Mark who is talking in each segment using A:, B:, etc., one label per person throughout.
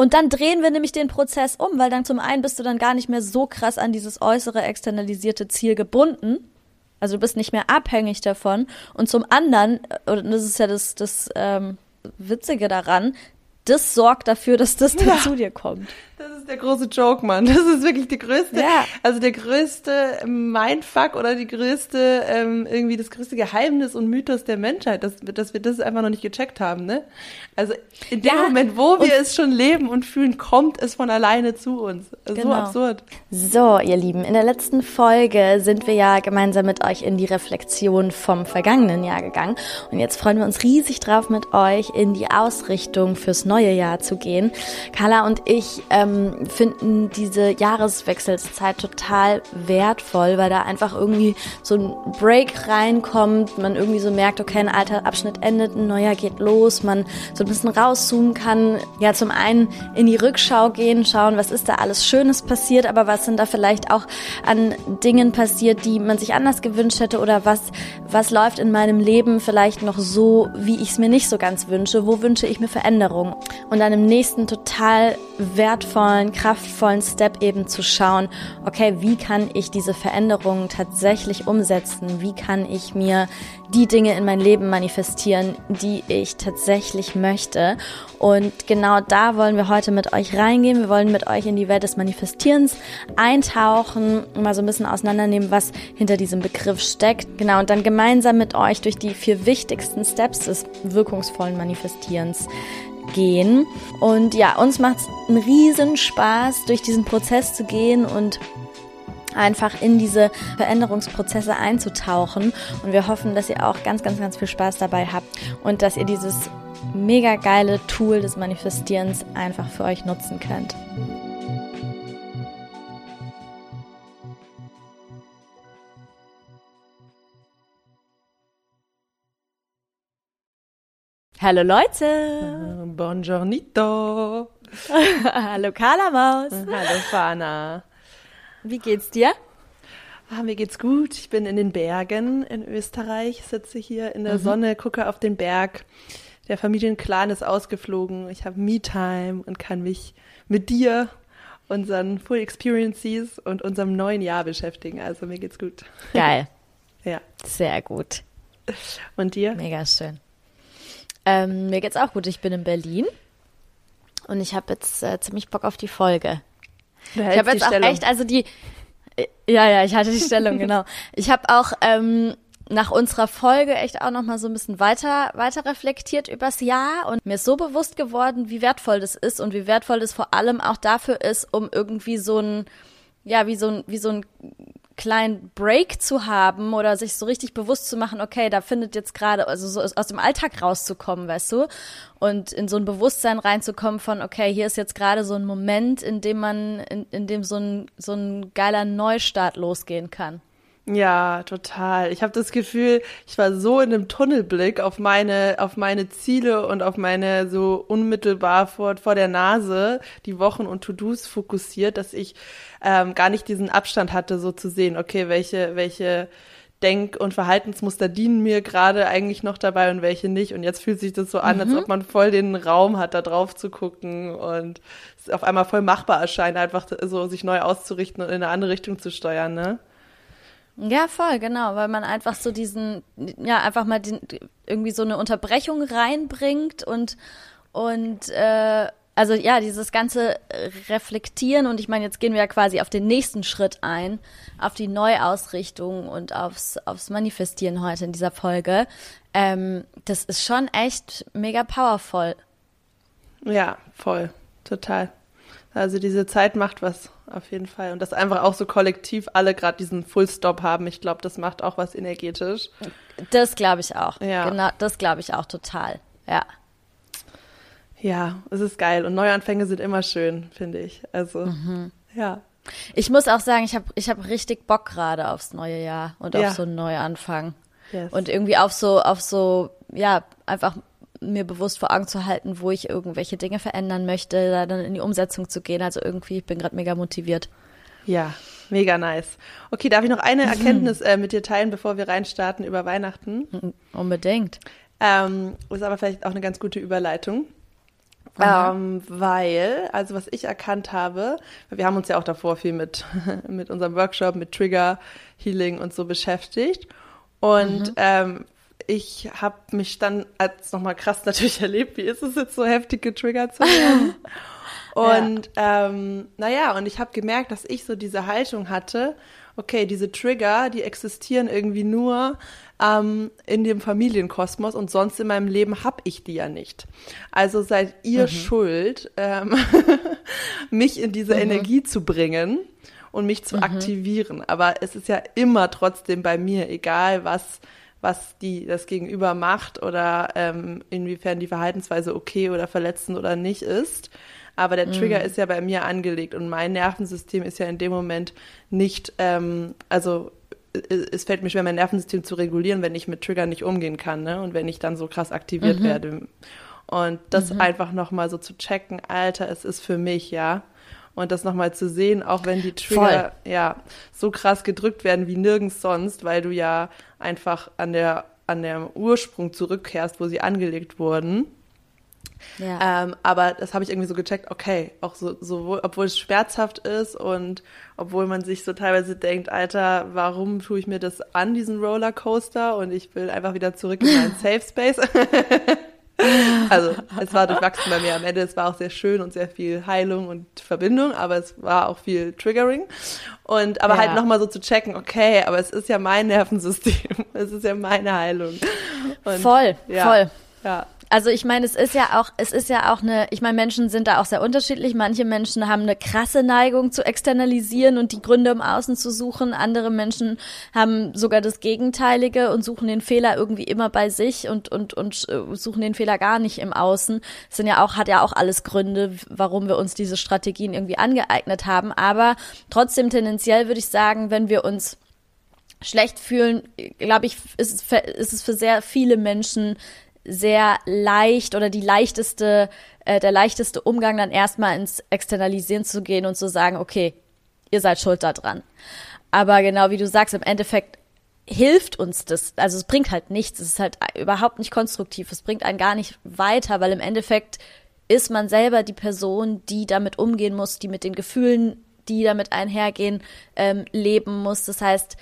A: Und dann drehen wir nämlich den Prozess um, weil dann zum einen bist du dann gar nicht mehr so krass an dieses äußere externalisierte Ziel gebunden. Also du bist nicht mehr abhängig davon. Und zum anderen, äh, und das ist ja das, das ähm, Witzige daran, das sorgt dafür, dass das dann ja. zu dir kommt.
B: Das ist der große Joke, Mann. Das ist wirklich die größte, ja. also der größte Mindfuck oder die größte, ähm, irgendwie das größte Geheimnis und Mythos der Menschheit, dass, dass wir das einfach noch nicht gecheckt haben, ne? Also in dem ja. Moment, wo wir es schon leben und fühlen, kommt es von alleine zu uns. Genau. So absurd.
A: So, ihr Lieben, in der letzten Folge sind wir ja gemeinsam mit euch in die Reflexion vom vergangenen Jahr gegangen. Und jetzt freuen wir uns riesig drauf, mit euch in die Ausrichtung fürs neue Jahr zu gehen. Carla und ich, ähm, ähm, finden diese Jahreswechselszeit total wertvoll, weil da einfach irgendwie so ein Break reinkommt, man irgendwie so merkt, okay, ein alter Abschnitt endet, ein neuer geht los, man so ein bisschen rauszoomen kann, ja zum einen in die Rückschau gehen, schauen, was ist da alles Schönes passiert, aber was sind da vielleicht auch an Dingen passiert, die man sich anders gewünscht hätte oder was, was läuft in meinem Leben vielleicht noch so, wie ich es mir nicht so ganz wünsche, wo wünsche ich mir Veränderung? Und dann im nächsten total wertvoll wertvollen, kraftvollen Step eben zu schauen, okay, wie kann ich diese Veränderungen tatsächlich umsetzen? Wie kann ich mir die Dinge in mein Leben manifestieren, die ich tatsächlich möchte? Und genau da wollen wir heute mit euch reingehen. Wir wollen mit euch in die Welt des Manifestierens eintauchen, mal so ein bisschen auseinandernehmen, was hinter diesem Begriff steckt. Genau, und dann gemeinsam mit euch durch die vier wichtigsten Steps des wirkungsvollen Manifestierens gehen. Und ja, uns macht es einen riesen Spaß, durch diesen Prozess zu gehen und einfach in diese Veränderungsprozesse einzutauchen. Und wir hoffen, dass ihr auch ganz, ganz, ganz viel Spaß dabei habt und dass ihr dieses mega geile Tool des Manifestierens einfach für euch nutzen könnt. Hallo Leute!
B: Buongiornito!
A: Hallo Carla Maus!
B: Hallo Fana!
A: Wie geht's dir?
B: Ah, mir geht's gut. Ich bin in den Bergen in Österreich, sitze hier in der mhm. Sonne, gucke auf den Berg. Der Familienclan ist ausgeflogen. Ich habe Me-Time und kann mich mit dir, unseren Full Experiences und unserem neuen Jahr beschäftigen. Also mir geht's gut.
A: Geil.
B: ja.
A: Sehr gut.
B: Und dir?
A: Mega schön. Ähm, mir geht's auch gut. Ich bin in Berlin und ich habe jetzt äh, ziemlich Bock auf die Folge.
B: Du ich habe jetzt auch echt,
A: also die, äh, ja, ja, ich hatte die Stellung, genau. Ich habe auch ähm, nach unserer Folge echt auch noch mal so ein bisschen weiter weiter reflektiert übers Jahr und mir ist so bewusst geworden, wie wertvoll das ist und wie wertvoll das vor allem auch dafür ist, um irgendwie so ein ja, wie so ein wie so ein kleinen Break zu haben oder sich so richtig bewusst zu machen, okay, da findet jetzt gerade, also so aus dem Alltag rauszukommen, weißt du? Und in so ein Bewusstsein reinzukommen von, okay, hier ist jetzt gerade so ein Moment, in dem man, in, in dem so ein, so ein geiler Neustart losgehen kann.
B: Ja, total. Ich habe das Gefühl, ich war so in einem Tunnelblick auf meine, auf meine Ziele und auf meine so unmittelbar vor, vor der Nase die Wochen und To-Dos fokussiert, dass ich ähm, gar nicht diesen Abstand hatte, so zu sehen, okay, welche, welche Denk- und Verhaltensmuster dienen mir gerade eigentlich noch dabei und welche nicht. Und jetzt fühlt sich das so an, mhm. als ob man voll den Raum hat, da drauf zu gucken und es auf einmal voll machbar erscheint, einfach so sich neu auszurichten und in eine andere Richtung zu steuern, ne?
A: Ja, voll, genau, weil man einfach so diesen, ja, einfach mal den, irgendwie so eine Unterbrechung reinbringt und, und, äh, also ja, dieses ganze Reflektieren und ich meine, jetzt gehen wir ja quasi auf den nächsten Schritt ein, auf die Neuausrichtung und aufs, aufs Manifestieren heute in dieser Folge. Ähm, das ist schon echt mega powerful.
B: Ja, voll, total. Also diese Zeit macht was auf jeden Fall. Und dass einfach auch so kollektiv alle gerade diesen Full-Stop haben, ich glaube, das macht auch was energetisch.
A: Das glaube ich auch. Ja. Genau, das glaube ich auch total. Ja.
B: Ja, es ist geil. Und Neuanfänge sind immer schön, finde ich. Also, mhm. ja.
A: Ich muss auch sagen, ich habe ich hab richtig Bock gerade aufs neue Jahr und ja. auf so einen Neuanfang. Yes. Und irgendwie auf so, auf so, ja, einfach mir bewusst vor Augen zu halten, wo ich irgendwelche Dinge verändern möchte, da dann in die Umsetzung zu gehen. Also irgendwie, ich bin gerade mega motiviert.
B: Ja, mega nice. Okay, darf ich noch eine. Erkenntnis äh, mit dir teilen, bevor wir reinstarten über Weihnachten?
A: Unbedingt.
B: Ähm, ist aber vielleicht auch eine ganz gute Überleitung. Ähm, weil, also was ich erkannt habe, wir haben uns ja auch davor viel mit, mit unserem Workshop, mit Trigger, Healing und so beschäftigt. Und mhm. ähm, ich habe mich dann als nochmal krass natürlich erlebt, wie ist es jetzt so heftig getriggert zu werden. und ja. ähm, naja, und ich habe gemerkt, dass ich so diese Haltung hatte, okay, diese Trigger, die existieren irgendwie nur ähm, in dem Familienkosmos und sonst in meinem Leben habe ich die ja nicht. Also seid ihr mhm. schuld, ähm, mich in diese mhm. Energie zu bringen und mich zu mhm. aktivieren. Aber es ist ja immer trotzdem bei mir, egal was was die das Gegenüber macht oder ähm, inwiefern die Verhaltensweise okay oder verletzend oder nicht ist. Aber der Trigger mhm. ist ja bei mir angelegt und mein Nervensystem ist ja in dem Moment nicht, ähm, also es fällt mir schwer, mein Nervensystem zu regulieren, wenn ich mit Trigger nicht umgehen kann, ne? Und wenn ich dann so krass aktiviert mhm. werde. Und das mhm. einfach nochmal so zu checken, Alter, es ist für mich, ja. Und das nochmal zu sehen, auch wenn die Trigger Voll. ja so krass gedrückt werden wie nirgends sonst, weil du ja einfach an der an der Ursprung zurückkehrst, wo sie angelegt wurden. Ja. Ähm, aber das habe ich irgendwie so gecheckt, okay, auch so, sowohl, obwohl es schmerzhaft ist und obwohl man sich so teilweise denkt, Alter, warum tue ich mir das an, diesen Rollercoaster und ich will einfach wieder zurück in meinen Safe Space. also es war durchwachsen bei mir am Ende, es war auch sehr schön und sehr viel Heilung und Verbindung, aber es war auch viel Triggering. Und aber halt ja. halt nochmal so zu checken, okay, aber es ist ja mein Nervensystem, es ist ja meine Heilung.
A: Und, voll, ja, voll. Ja, also ich meine, es ist ja auch, es ist ja auch eine, ich meine, Menschen sind da auch sehr unterschiedlich. Manche Menschen haben eine krasse Neigung zu externalisieren und die Gründe im Außen zu suchen. Andere Menschen haben sogar das Gegenteilige und suchen den Fehler irgendwie immer bei sich und, und, und äh, suchen den Fehler gar nicht im Außen. Das sind ja auch, hat ja auch alles Gründe, warum wir uns diese Strategien irgendwie angeeignet haben. Aber trotzdem tendenziell würde ich sagen, wenn wir uns schlecht fühlen, glaube ich, ist es, für, ist es für sehr viele Menschen sehr leicht oder die leichteste, äh, der leichteste Umgang dann erstmal ins Externalisieren zu gehen und zu sagen, okay, ihr seid schuld daran. Aber genau wie du sagst, im Endeffekt hilft uns das. Also es bringt halt nichts. Es ist halt überhaupt nicht konstruktiv. Es bringt einen gar nicht weiter, weil im Endeffekt ist man selber die Person, die damit umgehen muss, die mit den Gefühlen, die damit einhergehen, ähm, leben muss. Das heißt,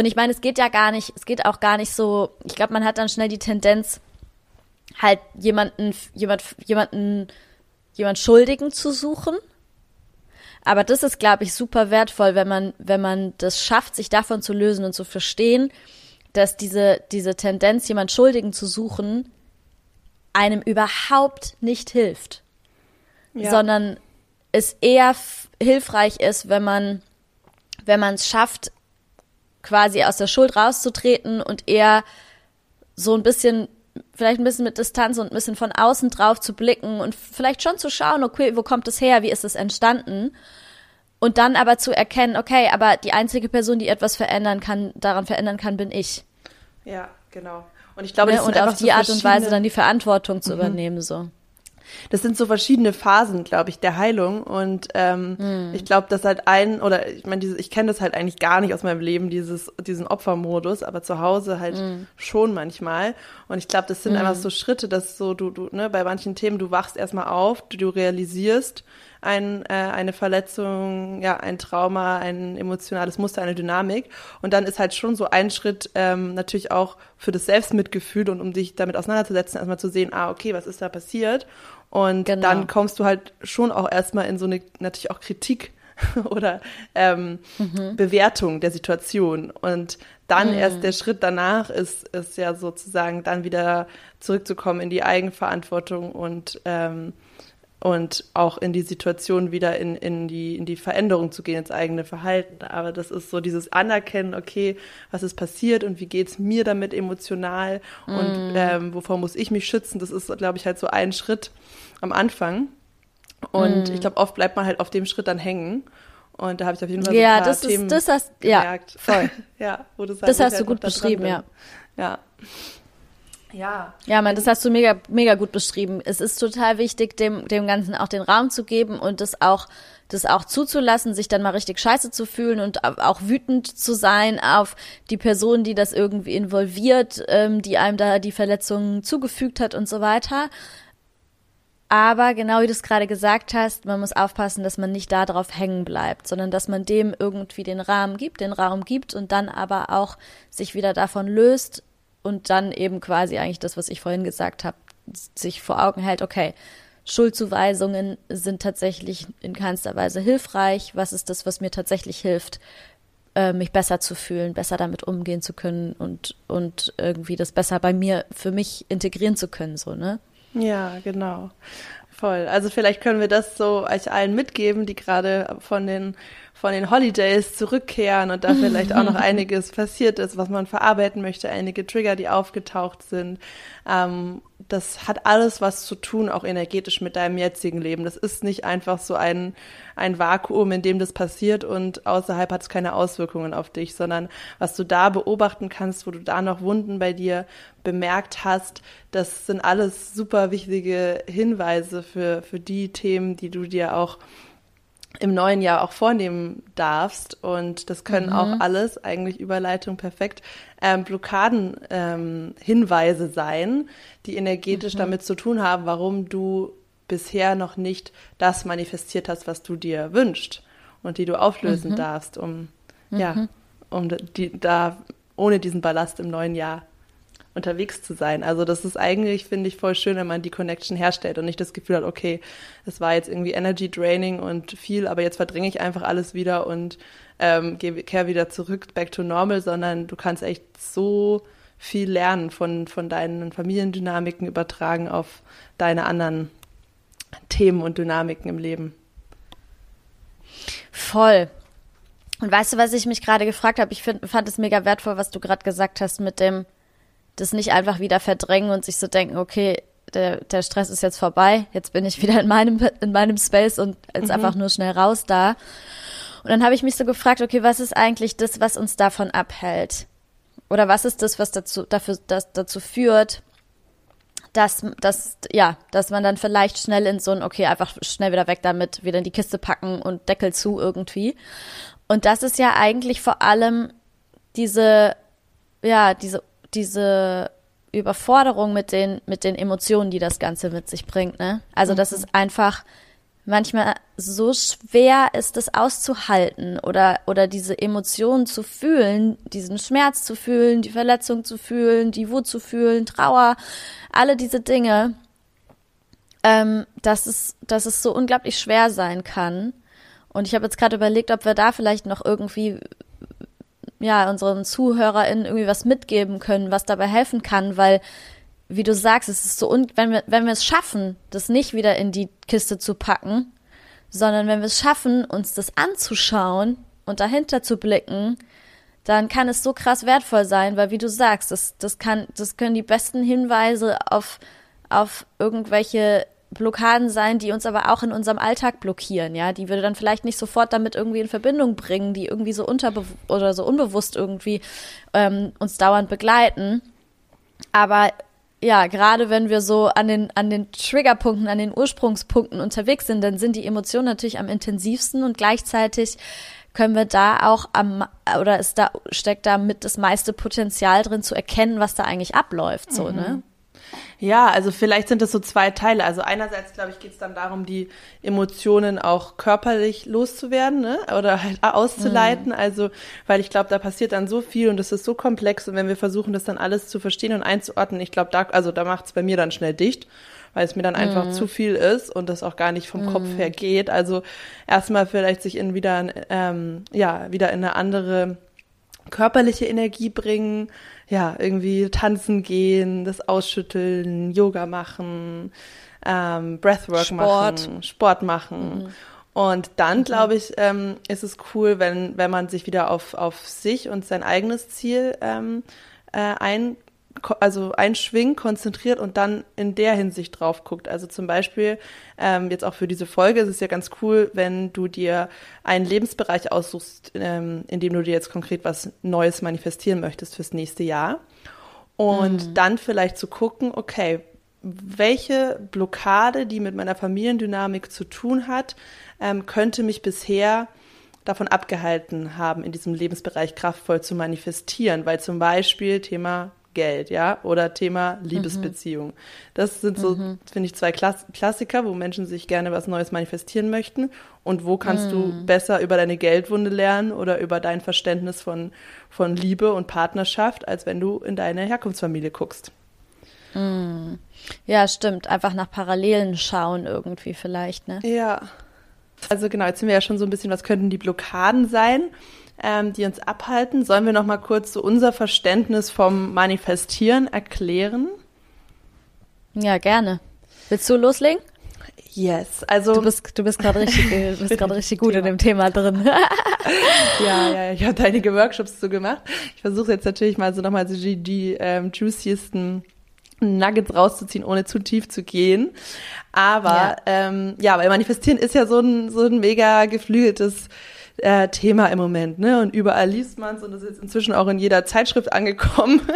A: und ich meine, es geht ja gar nicht, es geht auch gar nicht so, ich glaube, man hat dann schnell die Tendenz, halt jemanden, jemand, jemanden, jemand Schuldigen zu suchen. Aber das ist, glaube ich, super wertvoll, wenn man, wenn man das schafft, sich davon zu lösen und zu verstehen, dass diese, diese Tendenz, jemand Schuldigen zu suchen, einem überhaupt nicht hilft. Ja. Sondern es eher hilfreich ist, wenn man, wenn man es schafft, quasi aus der Schuld rauszutreten und eher so ein bisschen, vielleicht ein bisschen mit Distanz und ein bisschen von außen drauf zu blicken und vielleicht schon zu schauen, okay, wo kommt es her, wie ist es entstanden? Und dann aber zu erkennen, okay, aber die einzige Person, die etwas verändern kann, daran verändern kann, bin ich.
B: Ja, genau. Und ich glaube,
A: ne? und auf die so Art und Weise dann die Verantwortung zu mhm. übernehmen, so
B: das sind so verschiedene Phasen, glaube ich, der Heilung. Und ähm, mhm. ich glaube, dass halt ein, oder ich meine, ich kenne das halt eigentlich gar nicht aus meinem Leben, dieses, diesen Opfermodus, aber zu Hause halt mhm. schon manchmal. Und ich glaube, das sind mhm. einfach so Schritte, dass so du, du, ne, bei manchen Themen, du wachst erstmal auf, du, du realisierst, ein, äh, eine Verletzung, ja, ein Trauma, ein emotionales Muster, eine Dynamik. Und dann ist halt schon so ein Schritt ähm, natürlich auch für das Selbstmitgefühl und um dich damit auseinanderzusetzen, erstmal zu sehen, ah, okay, was ist da passiert? Und genau. dann kommst du halt schon auch erstmal in so eine natürlich auch Kritik oder ähm, mhm. Bewertung der Situation. Und dann mhm. erst der Schritt danach ist, ist ja sozusagen dann wieder zurückzukommen in die Eigenverantwortung und ähm, und auch in die Situation wieder in, in, die, in die Veränderung zu gehen, ins eigene Verhalten. Aber das ist so dieses Anerkennen, okay, was ist passiert und wie geht's mir damit emotional mm. und ähm, wovor muss ich mich schützen, das ist, glaube ich, halt so ein Schritt am Anfang. Und mm. ich glaube, oft bleibt man halt auf dem Schritt dann hängen. Und da habe ich auf jeden Fall so
A: ja,
B: ein paar
A: das
B: Themen
A: ist, das hast, gemerkt. Ja, voll.
B: ja, wo das,
A: halt, das hast du halt gut beschrieben, ja.
B: Ja. Ja.
A: Ja, man, das hast du mega, mega gut beschrieben. Es ist total wichtig, dem, dem Ganzen auch den Raum zu geben und das auch, das auch zuzulassen, sich dann mal richtig scheiße zu fühlen und auch wütend zu sein auf die Person, die das irgendwie involviert, ähm, die einem da die Verletzungen zugefügt hat und so weiter. Aber genau wie du es gerade gesagt hast, man muss aufpassen, dass man nicht darauf hängen bleibt, sondern dass man dem irgendwie den Rahmen gibt, den Raum gibt und dann aber auch sich wieder davon löst und dann eben quasi eigentlich das, was ich vorhin gesagt habe, sich vor Augen hält, okay, Schuldzuweisungen sind tatsächlich in keinster Weise hilfreich. Was ist das, was mir tatsächlich hilft, äh, mich besser zu fühlen, besser damit umgehen zu können und, und irgendwie das besser bei mir für mich integrieren zu können, so, ne?
B: Ja, genau. Voll. Also vielleicht können wir das so euch allen mitgeben, die gerade von den von den Holidays zurückkehren und da vielleicht auch noch einiges passiert ist, was man verarbeiten möchte, einige Trigger, die aufgetaucht sind. Ähm, das hat alles was zu tun, auch energetisch mit deinem jetzigen Leben. Das ist nicht einfach so ein, ein Vakuum, in dem das passiert und außerhalb hat es keine Auswirkungen auf dich, sondern was du da beobachten kannst, wo du da noch Wunden bei dir bemerkt hast, das sind alles super wichtige Hinweise für, für die Themen, die du dir auch im neuen Jahr auch vornehmen darfst. Und das können mhm. auch alles, eigentlich Überleitung perfekt, ähm, Blockaden ähm, Hinweise sein, die energetisch mhm. damit zu tun haben, warum du bisher noch nicht das manifestiert hast, was du dir wünschst und die du auflösen mhm. darfst, um ja, mhm. um die da ohne diesen Ballast im neuen Jahr unterwegs zu sein. Also das ist eigentlich, finde ich, voll schön, wenn man die Connection herstellt und nicht das Gefühl hat, okay, es war jetzt irgendwie Energy Draining und viel, aber jetzt verdränge ich einfach alles wieder und ähm, kehre wieder zurück, back to normal, sondern du kannst echt so viel lernen von, von deinen Familiendynamiken übertragen auf deine anderen Themen und Dynamiken im Leben.
A: Voll. Und weißt du, was ich mich gerade gefragt habe? Ich find, fand es mega wertvoll, was du gerade gesagt hast mit dem, das nicht einfach wieder verdrängen und sich so denken, okay, der, der Stress ist jetzt vorbei, jetzt bin ich wieder in meinem, in meinem Space und jetzt mhm. einfach nur schnell raus da. Und dann habe ich mich so gefragt, okay, was ist eigentlich das, was uns davon abhält? Oder was ist das, was dazu, dafür, das, dazu führt, dass, dass, ja, dass man dann vielleicht schnell in so ein, okay, einfach schnell wieder weg damit, wieder in die Kiste packen und Deckel zu irgendwie. Und das ist ja eigentlich vor allem diese, ja, diese diese Überforderung mit den, mit den Emotionen, die das Ganze mit sich bringt, ne? Also, mhm. das ist einfach manchmal so schwer ist, das auszuhalten oder, oder diese Emotionen zu fühlen, diesen Schmerz zu fühlen, die Verletzung zu fühlen, die Wut zu fühlen, Trauer, alle diese Dinge, ähm, dass es, dass es so unglaublich schwer sein kann. Und ich habe jetzt gerade überlegt, ob wir da vielleicht noch irgendwie ja, unseren ZuhörerInnen irgendwie was mitgeben können, was dabei helfen kann, weil, wie du sagst, es ist so, und wenn wir, wenn wir es schaffen, das nicht wieder in die Kiste zu packen, sondern wenn wir es schaffen, uns das anzuschauen und dahinter zu blicken, dann kann es so krass wertvoll sein, weil wie du sagst, das, das kann, das können die besten Hinweise auf, auf irgendwelche Blockaden sein, die uns aber auch in unserem Alltag blockieren, ja, die wir dann vielleicht nicht sofort damit irgendwie in Verbindung bringen, die irgendwie so unterbe oder so unbewusst irgendwie ähm, uns dauernd begleiten. Aber ja, gerade wenn wir so an den, an den Triggerpunkten, an den Ursprungspunkten unterwegs sind, dann sind die Emotionen natürlich am intensivsten und gleichzeitig können wir da auch am, oder ist da, steckt da mit das meiste Potenzial drin zu erkennen, was da eigentlich abläuft, so, mhm. ne?
B: Ja, also vielleicht sind das so zwei Teile. Also einerseits, glaube ich, geht es dann darum, die Emotionen auch körperlich loszuwerden ne? oder halt auszuleiten. Mhm. Also, weil ich glaube, da passiert dann so viel und es ist so komplex und wenn wir versuchen, das dann alles zu verstehen und einzuordnen, ich glaube, da, also da macht es bei mir dann schnell dicht weil es mir dann einfach mhm. zu viel ist und das auch gar nicht vom mhm. Kopf her geht. Also erstmal vielleicht sich in wieder, ähm, ja, wieder in eine andere körperliche Energie bringen, ja, irgendwie tanzen gehen, das ausschütteln, Yoga machen, ähm, Breathwork Sport. machen, Sport machen. Mhm. Und dann, mhm. glaube ich, ähm, ist es cool, wenn, wenn man sich wieder auf, auf sich und sein eigenes Ziel ähm, äh, ein, also einschwingt, konzentriert und dann in der Hinsicht drauf guckt. Also zum Beispiel, ähm, jetzt auch für diese Folge, ist es ja ganz cool, wenn du dir einen Lebensbereich aussuchst, ähm, in dem du dir jetzt konkret was Neues manifestieren möchtest fürs nächste Jahr. Und mhm. dann vielleicht zu gucken, okay, welche Blockade, die mit meiner Familiendynamik zu tun hat, ähm, könnte mich bisher davon abgehalten haben, in diesem Lebensbereich kraftvoll zu manifestieren, weil zum Beispiel Thema Geld, ja, oder Thema Liebesbeziehung. Mhm. Das sind so, mhm. finde ich, zwei Klass Klassiker, wo Menschen sich gerne was Neues manifestieren möchten. Und wo kannst mhm. du besser über deine Geldwunde lernen oder über dein Verständnis von, von Liebe und Partnerschaft, als wenn du in deine Herkunftsfamilie guckst.
A: Mhm. Ja, stimmt. Einfach nach Parallelen schauen irgendwie vielleicht, ne?
B: Ja. Also genau, jetzt sind wir ja schon so ein bisschen, was könnten die Blockaden sein? Ähm, die uns abhalten. Sollen wir noch mal kurz so unser Verständnis vom Manifestieren erklären?
A: Ja, gerne. Willst du loslegen?
B: Yes, also
A: du bist du bist gerade richtig du bist gerade richtig gut in dem Thema drin.
B: ja, ja, ich habe einige Workshops so gemacht. Ich versuche jetzt natürlich mal so nochmal die, die ähm, juiciesten Nuggets rauszuziehen, ohne zu tief zu gehen. Aber ja, ähm, ja weil manifestieren ist ja so ein so ein mega geflügeltes äh, Thema im Moment, ne? Und überall liest man es und es ist inzwischen auch in jeder Zeitschrift angekommen.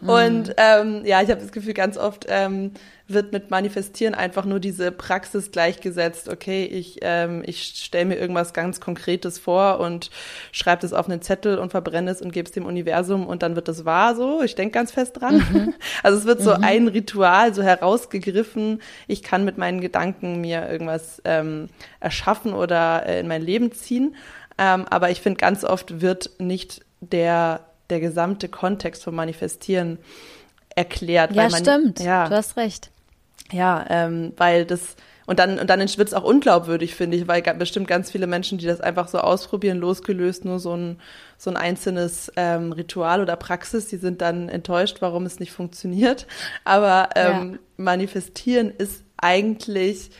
B: Mhm. und ähm, ja, ich habe das Gefühl, ganz oft ähm, wird mit Manifestieren einfach nur diese Praxis gleichgesetzt. Okay, ich, ähm, ich stelle mir irgendwas ganz Konkretes vor und schreibe das auf einen Zettel und verbrenne es und gebe es dem Universum und dann wird das wahr so. Ich denke ganz fest dran. Mhm. Also es wird so mhm. ein Ritual so herausgegriffen. Ich kann mit meinen Gedanken mir irgendwas ähm, erschaffen oder äh, in mein Leben ziehen. Ähm, aber ich finde, ganz oft wird nicht der, der gesamte Kontext vom Manifestieren erklärt.
A: Ja,
B: man,
A: stimmt. Ja, du hast recht.
B: Ja, ähm, weil das und dann und dann es auch unglaubwürdig, finde ich, weil bestimmt ganz viele Menschen, die das einfach so ausprobieren, losgelöst nur so ein so ein einzelnes ähm, Ritual oder Praxis, die sind dann enttäuscht, warum es nicht funktioniert. Aber ähm, ja. manifestieren ist eigentlich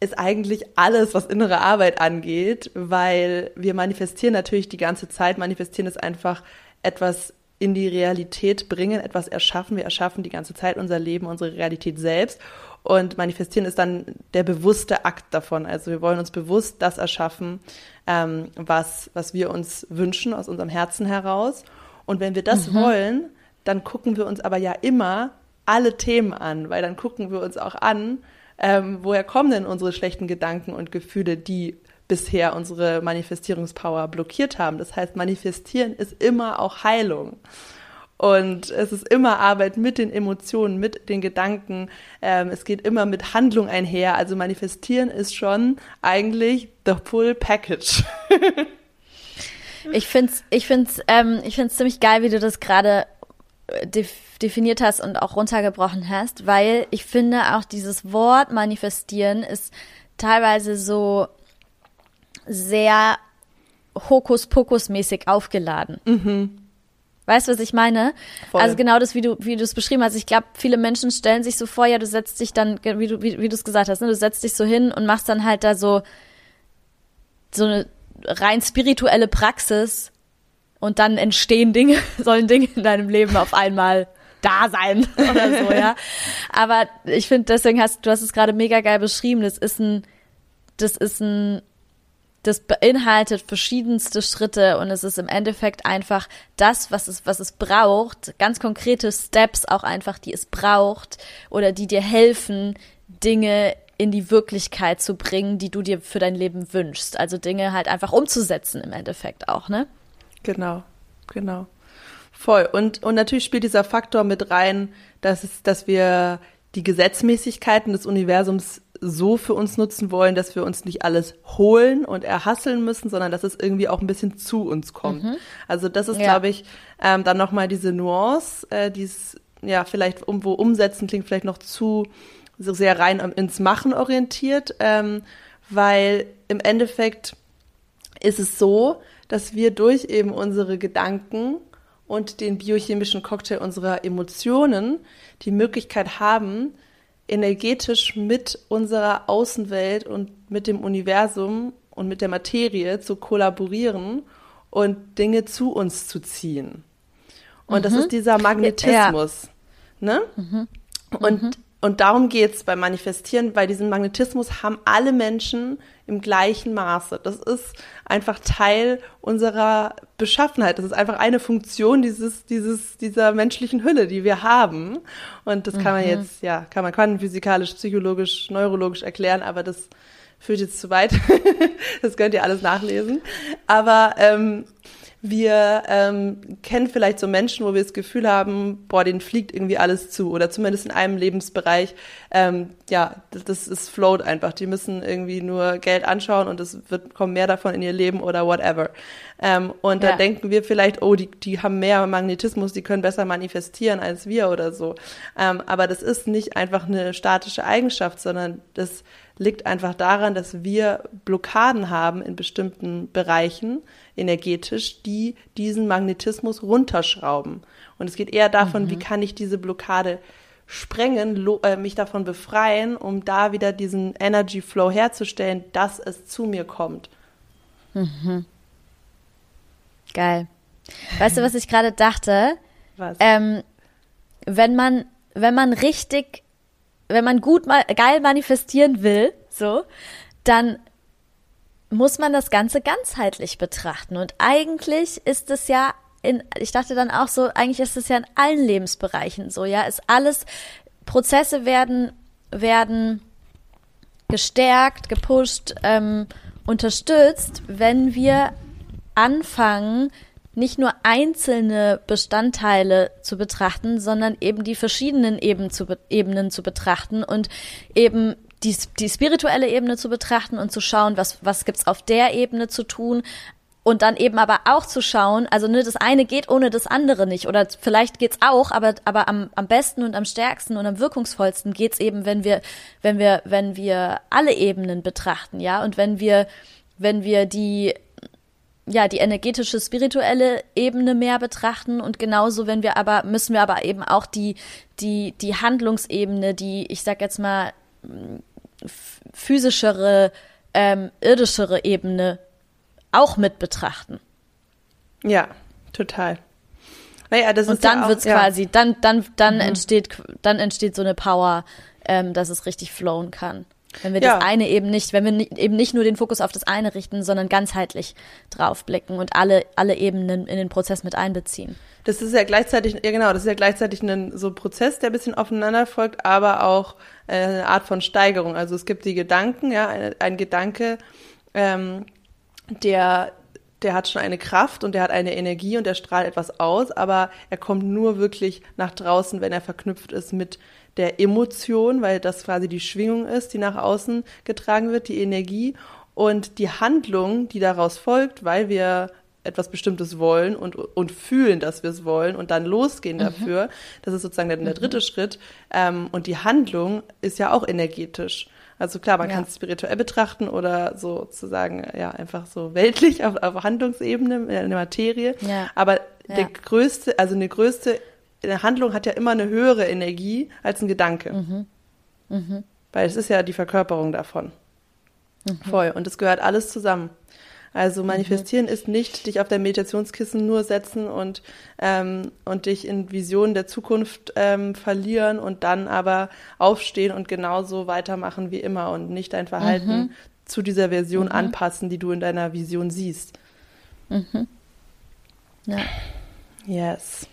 B: ist eigentlich alles, was innere Arbeit angeht, weil wir manifestieren natürlich die ganze Zeit. Manifestieren ist einfach etwas in die Realität bringen, etwas erschaffen. Wir erschaffen die ganze Zeit unser Leben, unsere Realität selbst. Und manifestieren ist dann der bewusste Akt davon. Also wir wollen uns bewusst das erschaffen, ähm, was, was wir uns wünschen aus unserem Herzen heraus. Und wenn wir das mhm. wollen, dann gucken wir uns aber ja immer alle Themen an, weil dann gucken wir uns auch an, ähm, woher kommen denn unsere schlechten Gedanken und Gefühle, die bisher unsere Manifestierungspower blockiert haben. Das heißt, manifestieren ist immer auch Heilung. Und es ist immer Arbeit mit den Emotionen, mit den Gedanken. Ähm, es geht immer mit Handlung einher. Also manifestieren ist schon eigentlich the full package.
A: ich finde es ich find's, ähm, ziemlich geil, wie du das gerade äh, definiert hast und auch runtergebrochen hast, weil ich finde auch dieses Wort manifestieren ist teilweise so sehr Hokuspokus-mäßig aufgeladen. Mhm. Weißt du, was ich meine? Voll. Also genau das, wie du, wie du es beschrieben hast. Ich glaube, viele Menschen stellen sich so vor, ja, du setzt dich dann, wie du, wie, wie du es gesagt hast, ne, du setzt dich so hin und machst dann halt da so, so eine rein spirituelle Praxis und dann entstehen Dinge, sollen Dinge in deinem Leben auf einmal da sein oder so, ja. Aber ich finde, deswegen hast, du hast es gerade mega geil beschrieben. Das ist ein, das ist ein das beinhaltet verschiedenste Schritte und es ist im Endeffekt einfach das, was es, was es braucht, ganz konkrete Steps auch einfach, die es braucht oder die dir helfen, Dinge in die Wirklichkeit zu bringen, die du dir für dein Leben wünschst. Also Dinge halt einfach umzusetzen im Endeffekt auch, ne?
B: Genau, genau. Voll. Und, und natürlich spielt dieser Faktor mit rein, dass es, dass wir die Gesetzmäßigkeiten des Universums so für uns nutzen wollen, dass wir uns nicht alles holen und erhasseln müssen, sondern dass es irgendwie auch ein bisschen zu uns kommt. Mhm. Also das ist, ja. glaube ich, ähm, dann nochmal diese Nuance, äh, die es ja vielleicht irgendwo umsetzen klingt vielleicht noch zu so sehr rein ins Machen orientiert, ähm, weil im Endeffekt ist es so, dass wir durch eben unsere Gedanken und den biochemischen Cocktail unserer Emotionen die Möglichkeit haben, energetisch mit unserer Außenwelt und mit dem Universum und mit der Materie zu kollaborieren und Dinge zu uns zu ziehen. Und mhm. das ist dieser Magnetismus. Ja. Ne? Mhm. Und mhm. Und darum geht's beim Manifestieren. weil diesen Magnetismus haben alle Menschen im gleichen Maße. Das ist einfach Teil unserer Beschaffenheit. Das ist einfach eine Funktion dieses, dieses, dieser menschlichen Hülle, die wir haben. Und das kann man mhm. jetzt, ja, kann man quantenphysikalisch, psychologisch, neurologisch erklären, aber das führt jetzt zu weit. das könnt ihr alles nachlesen. Aber ähm, wir ähm, kennen vielleicht so Menschen, wo wir das Gefühl haben, boah, denen fliegt irgendwie alles zu oder zumindest in einem Lebensbereich, ähm, ja, das, das ist float einfach. Die müssen irgendwie nur Geld anschauen und es wird kommen mehr davon in ihr Leben oder whatever. Ähm, und ja. da denken wir vielleicht, oh, die, die haben mehr Magnetismus, die können besser manifestieren als wir oder so. Ähm, aber das ist nicht einfach eine statische Eigenschaft, sondern das liegt einfach daran, dass wir Blockaden haben in bestimmten Bereichen energetisch, die diesen Magnetismus runterschrauben. Und es geht eher davon, mhm. wie kann ich diese Blockade sprengen, äh, mich davon befreien, um da wieder diesen Energy Flow herzustellen, dass es zu mir kommt.
A: Mhm. Geil. Weißt du, was ich gerade dachte? Was? Ähm, wenn man, wenn man richtig, wenn man gut mal geil manifestieren will, so, dann muss man das Ganze ganzheitlich betrachten. Und eigentlich ist es ja in, ich dachte dann auch so, eigentlich ist es ja in allen Lebensbereichen so, ja, ist alles, Prozesse werden, werden gestärkt, gepusht, ähm, unterstützt, wenn wir anfangen, nicht nur einzelne Bestandteile zu betrachten, sondern eben die verschiedenen Eben zu, Ebenen zu betrachten und eben die, die spirituelle Ebene zu betrachten und zu schauen, was, was gibt's auf der Ebene zu tun, und dann eben aber auch zu schauen, also ne, das eine geht ohne das andere nicht. Oder vielleicht geht's auch, aber aber am, am besten und am stärksten und am wirkungsvollsten geht's eben, wenn wir wenn wir wenn wir alle Ebenen betrachten, ja, und wenn wir wenn wir die ja, die energetische, spirituelle Ebene mehr betrachten und genauso, wenn wir aber, müssen wir aber eben auch die, die, die Handlungsebene, die, ich sag jetzt mal, physischere, ähm, irdischere Ebene auch mit betrachten.
B: Ja, total. Naja, das
A: und
B: ist
A: dann
B: ja
A: wird's ja. quasi, dann, dann, dann mhm. entsteht, dann entsteht so eine Power, ähm, dass es richtig flowen kann. Wenn wir ja. das eine eben nicht, wenn wir nicht, eben nicht nur den Fokus auf das eine richten, sondern ganzheitlich draufblicken und alle, alle Ebenen in den Prozess mit einbeziehen.
B: Das ist ja gleichzeitig, ja genau, das ist ja gleichzeitig ein so Prozess, der ein bisschen aufeinander folgt, aber auch äh, eine Art von Steigerung. Also es gibt die Gedanken, ja, ein, ein Gedanke, ähm, der, der hat schon eine Kraft und der hat eine Energie und der strahlt etwas aus, aber er kommt nur wirklich nach draußen, wenn er verknüpft ist mit der Emotion, weil das quasi die Schwingung ist, die nach außen getragen wird, die Energie und die Handlung, die daraus folgt, weil wir etwas Bestimmtes wollen und, und fühlen, dass wir es wollen und dann losgehen mhm. dafür. Das ist sozusagen der, der dritte mhm. Schritt. Ähm, und die Handlung ist ja auch energetisch. Also klar, man ja. kann es spirituell betrachten oder sozusagen ja einfach so weltlich auf, auf Handlungsebene in der Materie. Ja. Aber ja. der größte, also eine größte eine Handlung hat ja immer eine höhere Energie als ein Gedanke. Mhm. Mhm. Weil es ist ja die Verkörperung davon. Mhm. Voll. Und es gehört alles zusammen. Also mhm. manifestieren ist nicht dich auf dein Meditationskissen nur setzen und, ähm, und dich in Visionen der Zukunft ähm, verlieren und dann aber aufstehen und genauso weitermachen wie immer und nicht dein Verhalten mhm. zu dieser Version mhm. anpassen, die du in deiner Vision siehst. Mhm. Ja. Yes.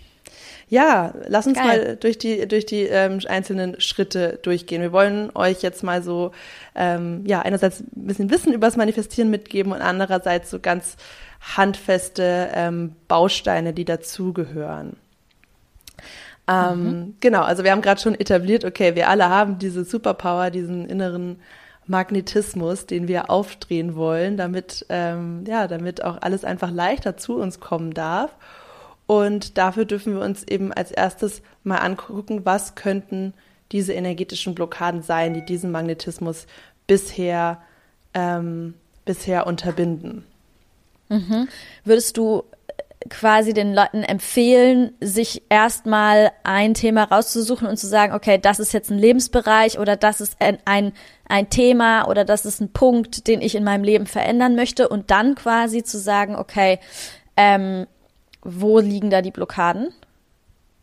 B: Ja, lass uns Geil. mal durch die, durch die ähm, einzelnen Schritte durchgehen. Wir wollen euch jetzt mal so, ähm, ja, einerseits ein bisschen Wissen über das Manifestieren mitgeben und andererseits so ganz handfeste ähm, Bausteine, die dazugehören. Ähm, mhm. Genau, also wir haben gerade schon etabliert, okay, wir alle haben diese Superpower, diesen inneren Magnetismus, den wir aufdrehen wollen, damit, ähm, ja, damit auch alles einfach leichter zu uns kommen darf. Und dafür dürfen wir uns eben als erstes mal angucken, was könnten diese energetischen Blockaden sein, die diesen Magnetismus bisher, ähm, bisher unterbinden.
A: Mhm. Würdest du quasi den Leuten empfehlen, sich erstmal ein Thema rauszusuchen und zu sagen, okay, das ist jetzt ein Lebensbereich oder das ist ein, ein, ein Thema oder das ist ein Punkt, den ich in meinem Leben verändern möchte und dann quasi zu sagen, okay, ähm, wo liegen da die Blockaden?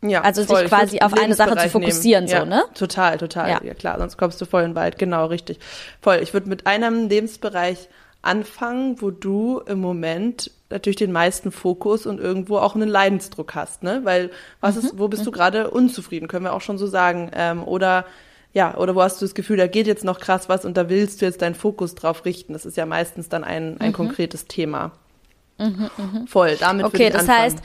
A: Ja, also voll. sich quasi auf eine Sache zu fokussieren, nehmen. so, ne?
B: Total, total. Ja. ja. klar, sonst kommst du voll in den Wald. Genau, richtig. Voll. Ich würde mit einem Lebensbereich anfangen, wo du im Moment natürlich den meisten Fokus und irgendwo auch einen Leidensdruck hast, ne? Weil was mhm. ist, wo bist mhm. du gerade unzufrieden, können wir auch schon so sagen. Ähm, oder ja, oder wo hast du das Gefühl, da geht jetzt noch krass was und da willst du jetzt deinen Fokus drauf richten. Das ist ja meistens dann ein, ein mhm. konkretes Thema. Mhm, mh. Voll, damit
A: Okay, das anfangen. heißt,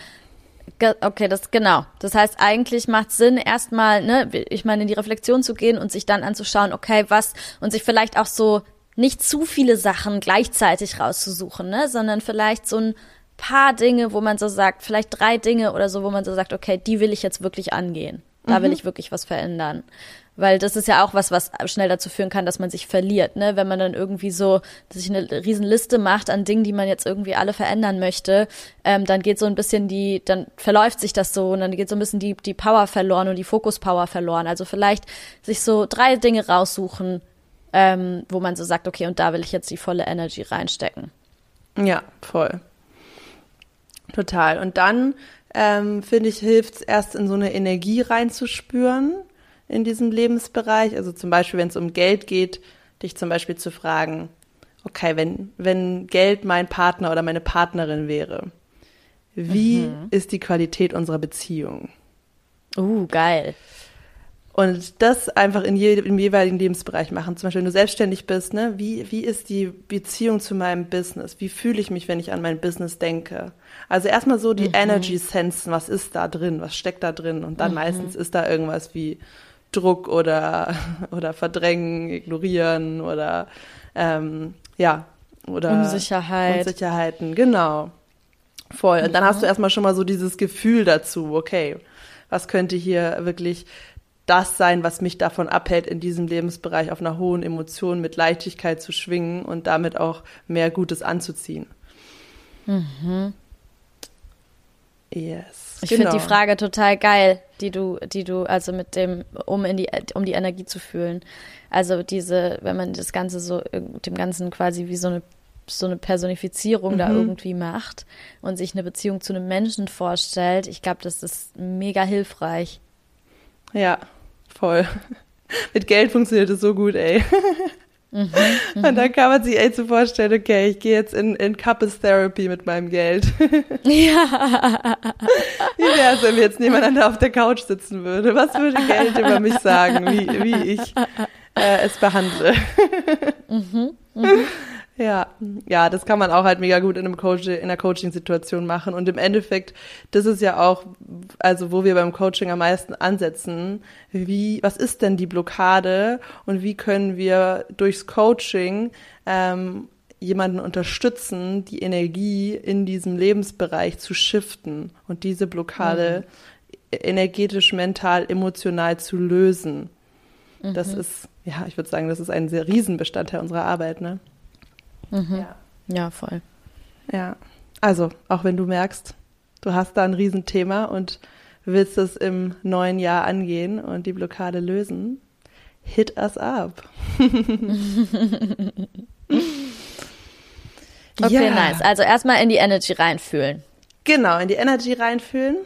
A: Okay, das genau. Das heißt, eigentlich macht Sinn, erstmal, ne, ich meine, in die Reflexion zu gehen und sich dann anzuschauen, okay, was, und sich vielleicht auch so nicht zu viele Sachen gleichzeitig rauszusuchen, ne, sondern vielleicht so ein paar Dinge, wo man so sagt, vielleicht drei Dinge oder so, wo man so sagt, okay, die will ich jetzt wirklich angehen. Da mhm. will ich wirklich was verändern. Weil das ist ja auch was, was schnell dazu führen kann, dass man sich verliert, ne? Wenn man dann irgendwie so sich eine riesen Liste macht an Dingen, die man jetzt irgendwie alle verändern möchte, ähm, dann geht so ein bisschen die, dann verläuft sich das so und dann geht so ein bisschen die, die Power verloren und die Fokuspower verloren. Also vielleicht sich so drei Dinge raussuchen, ähm, wo man so sagt, okay, und da will ich jetzt die volle Energy reinstecken.
B: Ja, voll. Total. Und dann, ähm, finde ich, hilft es erst in so eine Energie reinzuspüren in diesem Lebensbereich. Also zum Beispiel, wenn es um Geld geht, dich zum Beispiel zu fragen, okay, wenn, wenn Geld mein Partner oder meine Partnerin wäre, wie mhm. ist die Qualität unserer Beziehung?
A: Uh, geil.
B: Und das einfach in jedem im jeweiligen Lebensbereich machen. Zum Beispiel, wenn du selbstständig bist, ne, wie, wie ist die Beziehung zu meinem Business? Wie fühle ich mich, wenn ich an mein Business denke? Also erstmal so die mhm. Energy Sensen, was ist da drin, was steckt da drin? Und dann mhm. meistens ist da irgendwas wie Druck oder, oder verdrängen, ignorieren oder ähm, ja, oder
A: Unsicherheit.
B: Unsicherheiten, genau. Voll. Und dann hast du erstmal schon mal so dieses Gefühl dazu, okay, was könnte hier wirklich das sein, was mich davon abhält, in diesem Lebensbereich auf einer hohen Emotion mit Leichtigkeit zu schwingen und damit auch mehr Gutes anzuziehen. Mhm.
A: Yes. Ich genau. finde die Frage total geil, die du, die du, also mit dem, um in die, um die Energie zu fühlen. Also diese, wenn man das Ganze so, dem Ganzen quasi wie so eine so eine Personifizierung mhm. da irgendwie macht und sich eine Beziehung zu einem Menschen vorstellt, ich glaube, das ist mega hilfreich.
B: Ja, voll. Mit Geld funktioniert es so gut, ey. Mhm, und dann kann man sich echt so vorstellen, okay, ich gehe jetzt in, in Couples Therapy mit meinem Geld. Ja. Wie wäre es, wenn wir jetzt nebeneinander auf der Couch sitzen würde? Was würde Geld über mich sagen, wie, wie ich äh, es behandle? Mhm, mhm. Ja, ja, das kann man auch halt mega gut in einem Coach, in einer Coaching-Situation machen. Und im Endeffekt, das ist ja auch, also wo wir beim Coaching am meisten ansetzen. Wie, was ist denn die Blockade und wie können wir durchs Coaching ähm, jemanden unterstützen, die Energie in diesem Lebensbereich zu shiften und diese Blockade mhm. energetisch, mental, emotional zu lösen. Mhm. Das ist, ja, ich würde sagen, das ist ein sehr Riesenbestandteil unserer Arbeit, ne?
A: Mhm. Ja. ja, voll.
B: Ja, also auch wenn du merkst, du hast da ein Riesenthema und willst es im neuen Jahr angehen und die Blockade lösen, hit us up.
A: okay, ja. nice. Also erstmal in die Energy reinfühlen.
B: Genau, in die Energy reinfühlen.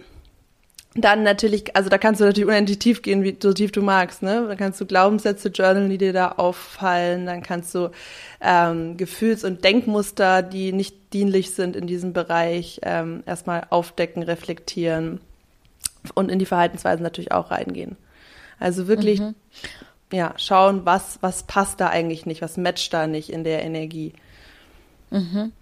B: Dann natürlich, also da kannst du natürlich unendlich tief gehen, wie so tief du magst, ne? Dann kannst du Glaubenssätze journalen, die dir da auffallen. Dann kannst du ähm, Gefühls- und Denkmuster, die nicht dienlich sind in diesem Bereich, ähm, erstmal aufdecken, reflektieren und in die Verhaltensweisen natürlich auch reingehen. Also wirklich, mhm. ja, schauen, was, was passt da eigentlich nicht, was matcht da nicht in der Energie.
A: Mhm.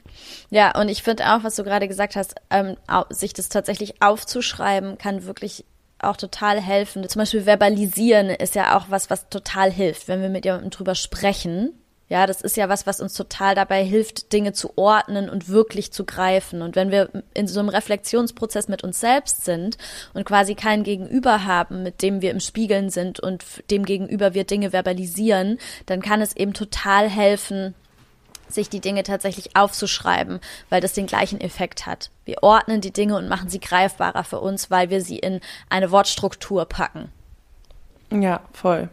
A: Ja, und ich finde auch, was du gerade gesagt hast, ähm, sich das tatsächlich aufzuschreiben, kann wirklich auch total helfen. Zum Beispiel verbalisieren ist ja auch was, was total hilft, wenn wir mit jemandem drüber sprechen. Ja, das ist ja was, was uns total dabei hilft, Dinge zu ordnen und wirklich zu greifen. Und wenn wir in so einem Reflexionsprozess mit uns selbst sind und quasi kein Gegenüber haben, mit dem wir im Spiegeln sind und dem gegenüber wir Dinge verbalisieren, dann kann es eben total helfen, sich die Dinge tatsächlich aufzuschreiben, weil das den gleichen Effekt hat. Wir ordnen die Dinge und machen sie greifbarer für uns, weil wir sie in eine Wortstruktur packen.
B: Ja, voll.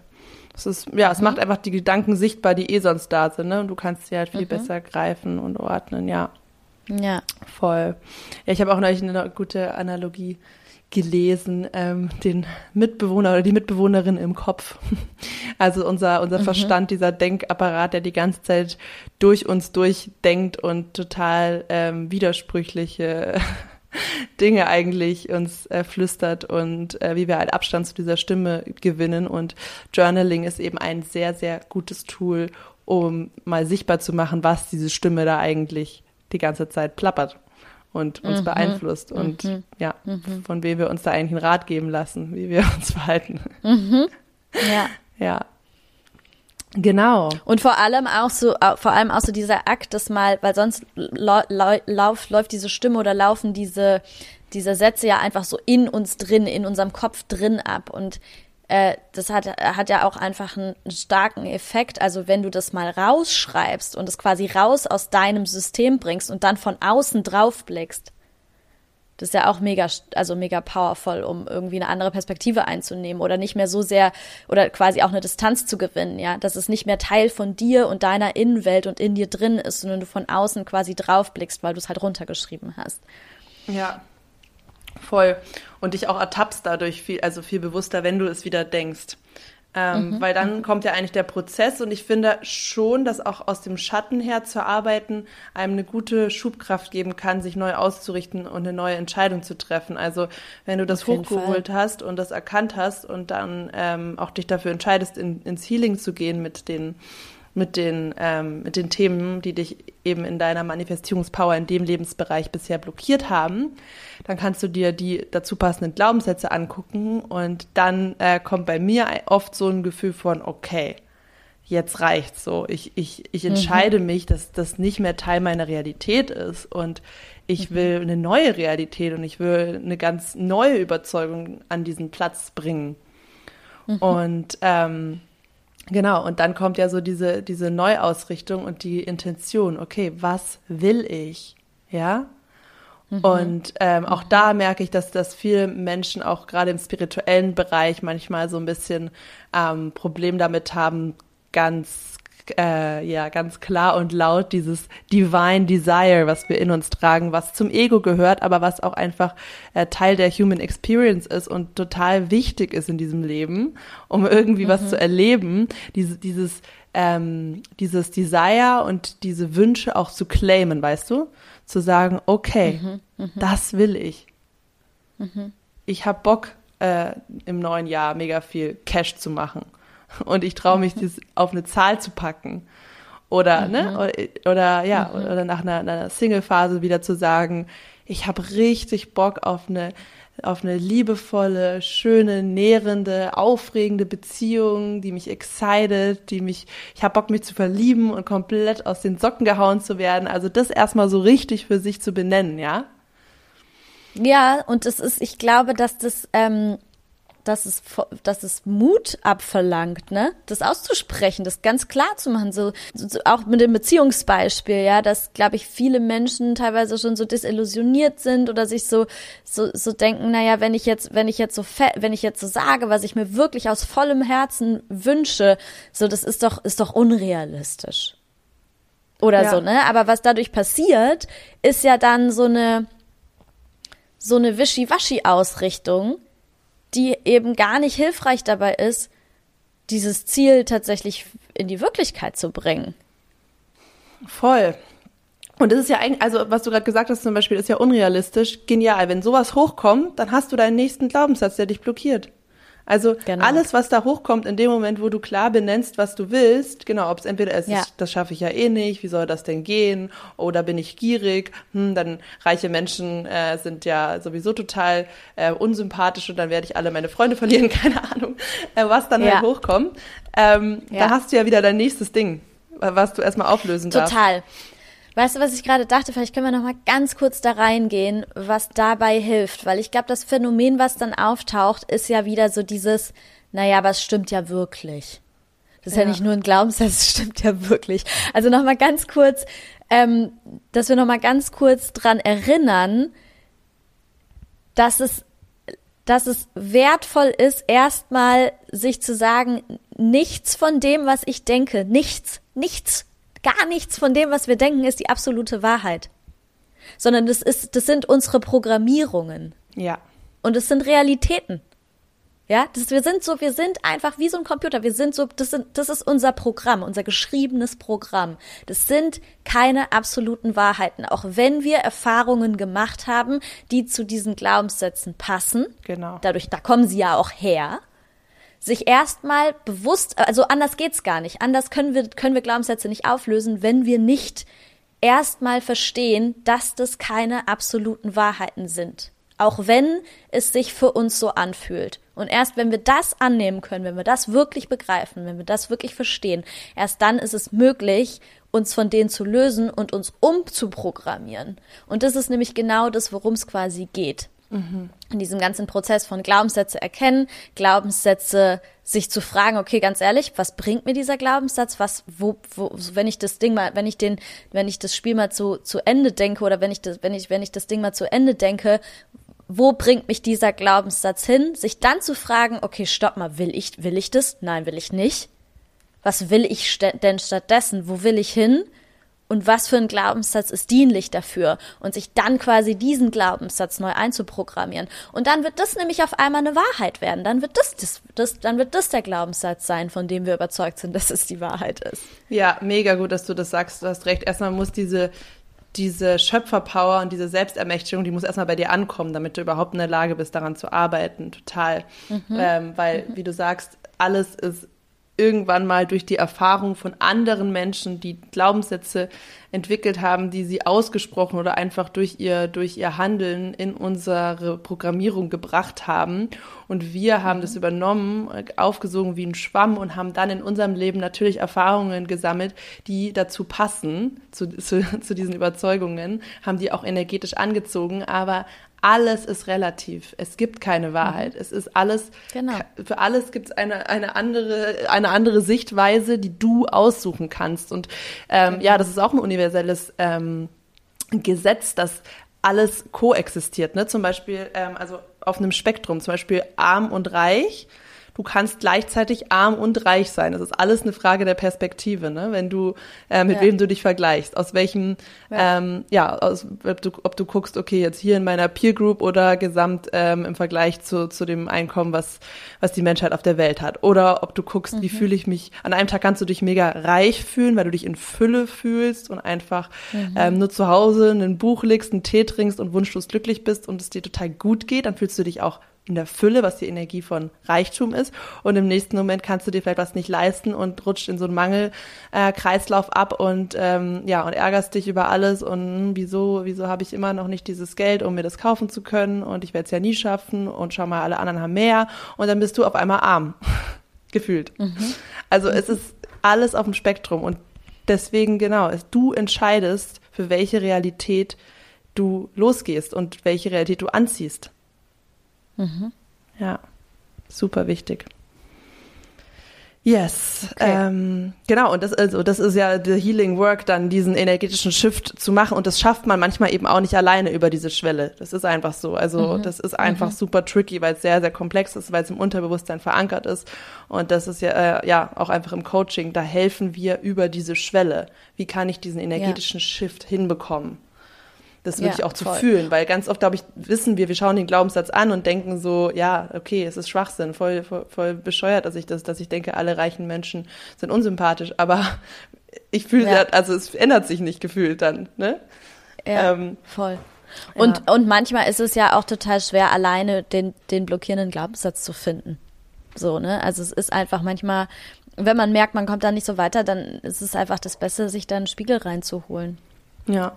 B: Es ist, ja, es mhm. macht einfach die Gedanken sichtbar, die eh sonst da sind, ne? Und du kannst sie halt viel mhm. besser greifen und ordnen, ja.
A: Ja.
B: Voll. Ja, ich habe auch neulich eine gute Analogie gelesen, ähm, den Mitbewohner oder die Mitbewohnerin im Kopf. Also unser, unser mhm. Verstand, dieser Denkapparat, der die ganze Zeit durch uns durchdenkt und total ähm, widersprüchliche Dinge eigentlich uns äh, flüstert und äh, wie wir halt Abstand zu dieser Stimme gewinnen. Und Journaling ist eben ein sehr, sehr gutes Tool, um mal sichtbar zu machen, was diese Stimme da eigentlich die ganze Zeit plappert. Und uns mhm. beeinflusst und mhm. ja, mhm. von wem wir uns da eigentlich einen Rat geben lassen, wie wir uns verhalten.
A: Mhm. Ja.
B: Ja. Genau.
A: Und vor allem auch so, vor allem auch so dieser Akt, das mal, weil sonst lauf, läuft diese Stimme oder laufen diese, diese Sätze ja einfach so in uns drin, in unserem Kopf drin ab. Und äh, das hat, hat ja auch einfach einen, starken Effekt. Also wenn du das mal rausschreibst und es quasi raus aus deinem System bringst und dann von außen drauf blickst, das ist ja auch mega, also mega powerful, um irgendwie eine andere Perspektive einzunehmen oder nicht mehr so sehr oder quasi auch eine Distanz zu gewinnen, ja, dass es nicht mehr Teil von dir und deiner Innenwelt und in dir drin ist, sondern du von außen quasi draufblickst, weil du es halt runtergeschrieben hast.
B: Ja, voll. Und dich auch ertappst dadurch viel, also viel bewusster, wenn du es wieder denkst. Ähm, mhm. Weil dann kommt ja eigentlich der Prozess und ich finde schon, dass auch aus dem Schatten her zu arbeiten einem eine gute Schubkraft geben kann, sich neu auszurichten und eine neue Entscheidung zu treffen. Also wenn du das hochgeholt Fall. hast und das erkannt hast und dann ähm, auch dich dafür entscheidest, in, ins Healing zu gehen mit den mit den, ähm, mit den Themen, die dich eben in deiner Manifestierungspower in dem Lebensbereich bisher blockiert haben. Dann kannst du dir die dazu passenden Glaubenssätze angucken und dann äh, kommt bei mir oft so ein Gefühl von, okay, jetzt reicht's so. Ich, ich, ich entscheide mhm. mich, dass das nicht mehr Teil meiner Realität ist und ich mhm. will eine neue Realität und ich will eine ganz neue Überzeugung an diesen Platz bringen. Mhm. Und ähm, Genau, und dann kommt ja so diese, diese Neuausrichtung und die Intention, okay, was will ich? Ja? Mhm. Und ähm, auch da merke ich, dass, dass viele Menschen auch gerade im spirituellen Bereich manchmal so ein bisschen ähm, Problem damit haben, ganz äh, ja ganz klar und laut dieses Divine Desire, was wir in uns tragen, was zum Ego gehört, aber was auch einfach äh, Teil der Human Experience ist und total wichtig ist in diesem Leben, um irgendwie mhm. was zu erleben. Diese, dieses ähm, dieses Desire und diese Wünsche auch zu claimen, weißt du? Zu sagen, okay, mhm, mh. das will ich. Mhm. Ich habe Bock, äh, im neuen Jahr mega viel Cash zu machen und ich traue mich, das auf eine Zahl zu packen. Oder, ne, mhm. ne? Oder, oder ja, mhm. oder nach einer, einer Single-Phase wieder zu sagen, ich habe richtig Bock auf eine, auf eine liebevolle, schöne, nährende, aufregende Beziehung, die mich excited, die mich, ich habe Bock, mich zu verlieben und komplett aus den Socken gehauen zu werden. Also das erstmal so richtig für sich zu benennen, ja?
A: Ja, und es ist, ich glaube, dass das, ähm, dass es, dass es Mut abverlangt, ne? Das auszusprechen, das ganz klar zu machen, so, so auch mit dem Beziehungsbeispiel, ja, dass, glaube ich, viele Menschen teilweise schon so desillusioniert sind oder sich so, so, so denken, naja, wenn ich jetzt, wenn ich jetzt so, wenn ich jetzt so sage, was ich mir wirklich aus vollem Herzen wünsche, so, das ist doch, ist doch unrealistisch. Oder ja. so, ne? Aber was dadurch passiert, ist ja dann so eine, so eine Wischiwaschi-Ausrichtung, die eben gar nicht hilfreich dabei ist, dieses Ziel tatsächlich in die Wirklichkeit zu bringen.
B: Voll. Und das ist ja eigentlich, also was du gerade gesagt hast zum Beispiel, ist ja unrealistisch. Genial. Wenn sowas hochkommt, dann hast du deinen nächsten Glaubenssatz, der dich blockiert. Also genau. alles, was da hochkommt in dem Moment, wo du klar benennst, was du willst, genau, ob es entweder ist, ja. das schaffe ich ja eh nicht, wie soll das denn gehen? Oder bin ich gierig? Hm, dann reiche Menschen äh, sind ja sowieso total äh, unsympathisch und dann werde ich alle meine Freunde verlieren, keine Ahnung, äh, was dann ja. halt hochkommt. Ähm, ja. Da hast du ja wieder dein nächstes Ding, was du erstmal auflösen
A: darfst. Total. Weißt du, was ich gerade dachte? Vielleicht können wir noch mal ganz kurz da reingehen, was dabei hilft, weil ich glaube, das Phänomen, was dann auftaucht, ist ja wieder so dieses, naja, aber es stimmt ja wirklich. Das ist ja, ja nicht nur ein Glaubenssatz, es stimmt ja wirklich. Also noch mal ganz kurz, ähm, dass wir noch mal ganz kurz dran erinnern, dass es dass es wertvoll ist, erstmal sich zu sagen, nichts von dem, was ich denke, nichts, nichts gar nichts von dem, was wir denken, ist die absolute Wahrheit. Sondern das ist, das sind unsere Programmierungen.
B: Ja.
A: Und es sind Realitäten. Ja, das, wir sind so, wir sind einfach wie so ein Computer. Wir sind so, das, sind, das ist unser Programm, unser geschriebenes Programm. Das sind keine absoluten Wahrheiten, auch wenn wir Erfahrungen gemacht haben, die zu diesen Glaubenssätzen passen.
B: Genau.
A: Dadurch, da kommen sie ja auch her sich erstmal bewusst, also anders geht's gar nicht. Anders können wir, können wir Glaubenssätze nicht auflösen, wenn wir nicht erstmal verstehen, dass das keine absoluten Wahrheiten sind. Auch wenn es sich für uns so anfühlt. Und erst wenn wir das annehmen können, wenn wir das wirklich begreifen, wenn wir das wirklich verstehen, erst dann ist es möglich, uns von denen zu lösen und uns umzuprogrammieren. Und das ist nämlich genau das, worum es quasi geht. In diesem ganzen Prozess von Glaubenssätze erkennen, Glaubenssätze sich zu fragen, okay, ganz ehrlich, was bringt mir dieser Glaubenssatz? Was, wo, wo, wenn ich das Ding mal, wenn ich den, wenn ich das Spiel mal zu, zu Ende denke oder wenn ich das, wenn ich, wenn ich das Ding mal zu Ende denke, wo bringt mich dieser Glaubenssatz hin? Sich dann zu fragen, okay, stopp mal, will ich, will ich das? Nein, will ich nicht. Was will ich st denn stattdessen? Wo will ich hin? Und was für ein Glaubenssatz ist dienlich dafür? Und sich dann quasi diesen Glaubenssatz neu einzuprogrammieren. Und dann wird das nämlich auf einmal eine Wahrheit werden. Dann wird das, das, das, dann wird das der Glaubenssatz sein, von dem wir überzeugt sind, dass es die Wahrheit ist.
B: Ja, mega gut, dass du das sagst. Du hast recht. Erstmal muss diese, diese Schöpferpower und diese Selbstermächtigung, die muss erstmal bei dir ankommen, damit du überhaupt in der Lage bist, daran zu arbeiten. Total. Mhm. Ähm, weil, mhm. wie du sagst, alles ist irgendwann mal durch die Erfahrung von anderen Menschen, die Glaubenssätze entwickelt haben, die sie ausgesprochen oder einfach durch ihr, durch ihr Handeln in unsere Programmierung gebracht haben. Und wir haben das übernommen, aufgesogen wie ein Schwamm und haben dann in unserem Leben natürlich Erfahrungen gesammelt, die dazu passen, zu, zu, zu diesen Überzeugungen, haben die auch energetisch angezogen, aber alles ist relativ. Es gibt keine Wahrheit. Mhm. Es ist alles, genau. für alles gibt es eine, eine, andere, eine andere Sichtweise, die du aussuchen kannst. Und ähm, genau. ja, das ist auch ein universelles ähm, Gesetz, dass alles koexistiert. Ne? Zum Beispiel, ähm, also auf einem Spektrum, zum Beispiel arm und reich du kannst gleichzeitig arm und reich sein. Das ist alles eine Frage der Perspektive, ne? Wenn du, äh, mit ja. wem du dich vergleichst, aus welchem, ja, ähm, ja aus, ob, du, ob du guckst, okay, jetzt hier in meiner Peer Group oder gesamt ähm, im Vergleich zu, zu dem Einkommen, was, was die Menschheit auf der Welt hat. Oder ob du guckst, mhm. wie fühle ich mich, an einem Tag kannst du dich mega reich fühlen, weil du dich in Fülle fühlst und einfach mhm. ähm, nur zu Hause ein Buch legst, einen Tee trinkst und wunschlos glücklich bist und es dir total gut geht, dann fühlst du dich auch in der Fülle, was die Energie von Reichtum ist. Und im nächsten Moment kannst du dir vielleicht was nicht leisten und rutscht in so einen Mangelkreislauf äh, ab und ähm, ja und ärgerst dich über alles und hm, wieso wieso habe ich immer noch nicht dieses Geld, um mir das kaufen zu können und ich werde es ja nie schaffen und schau mal, alle anderen haben mehr und dann bist du auf einmal arm gefühlt. Mhm. Also es ist alles auf dem Spektrum und deswegen genau, es, du entscheidest für welche Realität du losgehst und welche Realität du anziehst. Mhm. Ja, super wichtig. Yes, okay. ähm, genau. Und das also das ist ja the Healing Work, dann diesen energetischen Shift zu machen. Und das schafft man manchmal eben auch nicht alleine über diese Schwelle. Das ist einfach so. Also mhm. das ist einfach mhm. super tricky, weil es sehr sehr komplex ist, weil es im Unterbewusstsein verankert ist. Und das ist ja äh, ja auch einfach im Coaching. Da helfen wir über diese Schwelle. Wie kann ich diesen energetischen ja. Shift hinbekommen? Das wirklich ja, auch zu voll. fühlen, weil ganz oft, glaube ich, wissen wir, wir schauen den Glaubenssatz an und denken so, ja, okay, es ist Schwachsinn, voll, voll, voll bescheuert, dass ich das, dass ich denke, alle reichen Menschen sind unsympathisch, aber ich fühle, ja. also es ändert sich nicht gefühlt dann, ne?
A: Ja, ähm, voll. Und, ja. und manchmal ist es ja auch total schwer, alleine den, den blockierenden Glaubenssatz zu finden. So, ne? Also es ist einfach manchmal, wenn man merkt, man kommt da nicht so weiter, dann ist es einfach das Beste, sich da einen Spiegel reinzuholen.
B: Ja,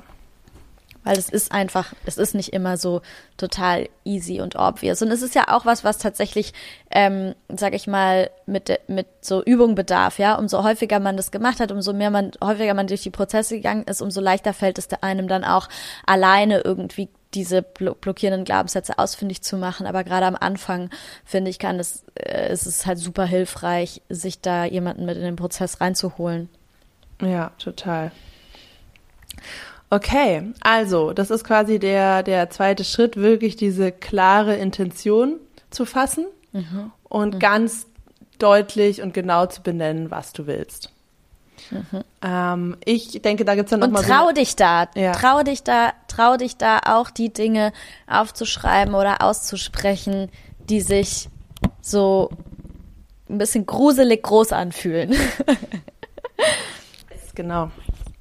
A: weil es ist einfach, es ist nicht immer so total easy und obvious. Und es ist ja auch was, was tatsächlich, ähm, sag ich mal, mit, mit so Übung bedarf, ja. Umso häufiger man das gemacht hat, umso mehr man, häufiger man durch die Prozesse gegangen ist, umso leichter fällt es einem dann auch alleine irgendwie diese blockierenden Glaubenssätze ausfindig zu machen. Aber gerade am Anfang, finde ich, kann es, äh, es ist halt super hilfreich, sich da jemanden mit in den Prozess reinzuholen.
B: Ja, total. Okay, also das ist quasi der, der zweite Schritt, wirklich diese klare Intention zu fassen mhm. und mhm. ganz deutlich und genau zu benennen, was du willst. Mhm. Ähm, ich denke, da gibt's dann noch
A: und trau so dich da, ja. trau dich da, trau dich da auch die Dinge aufzuschreiben oder auszusprechen, die sich so ein bisschen gruselig groß anfühlen.
B: genau.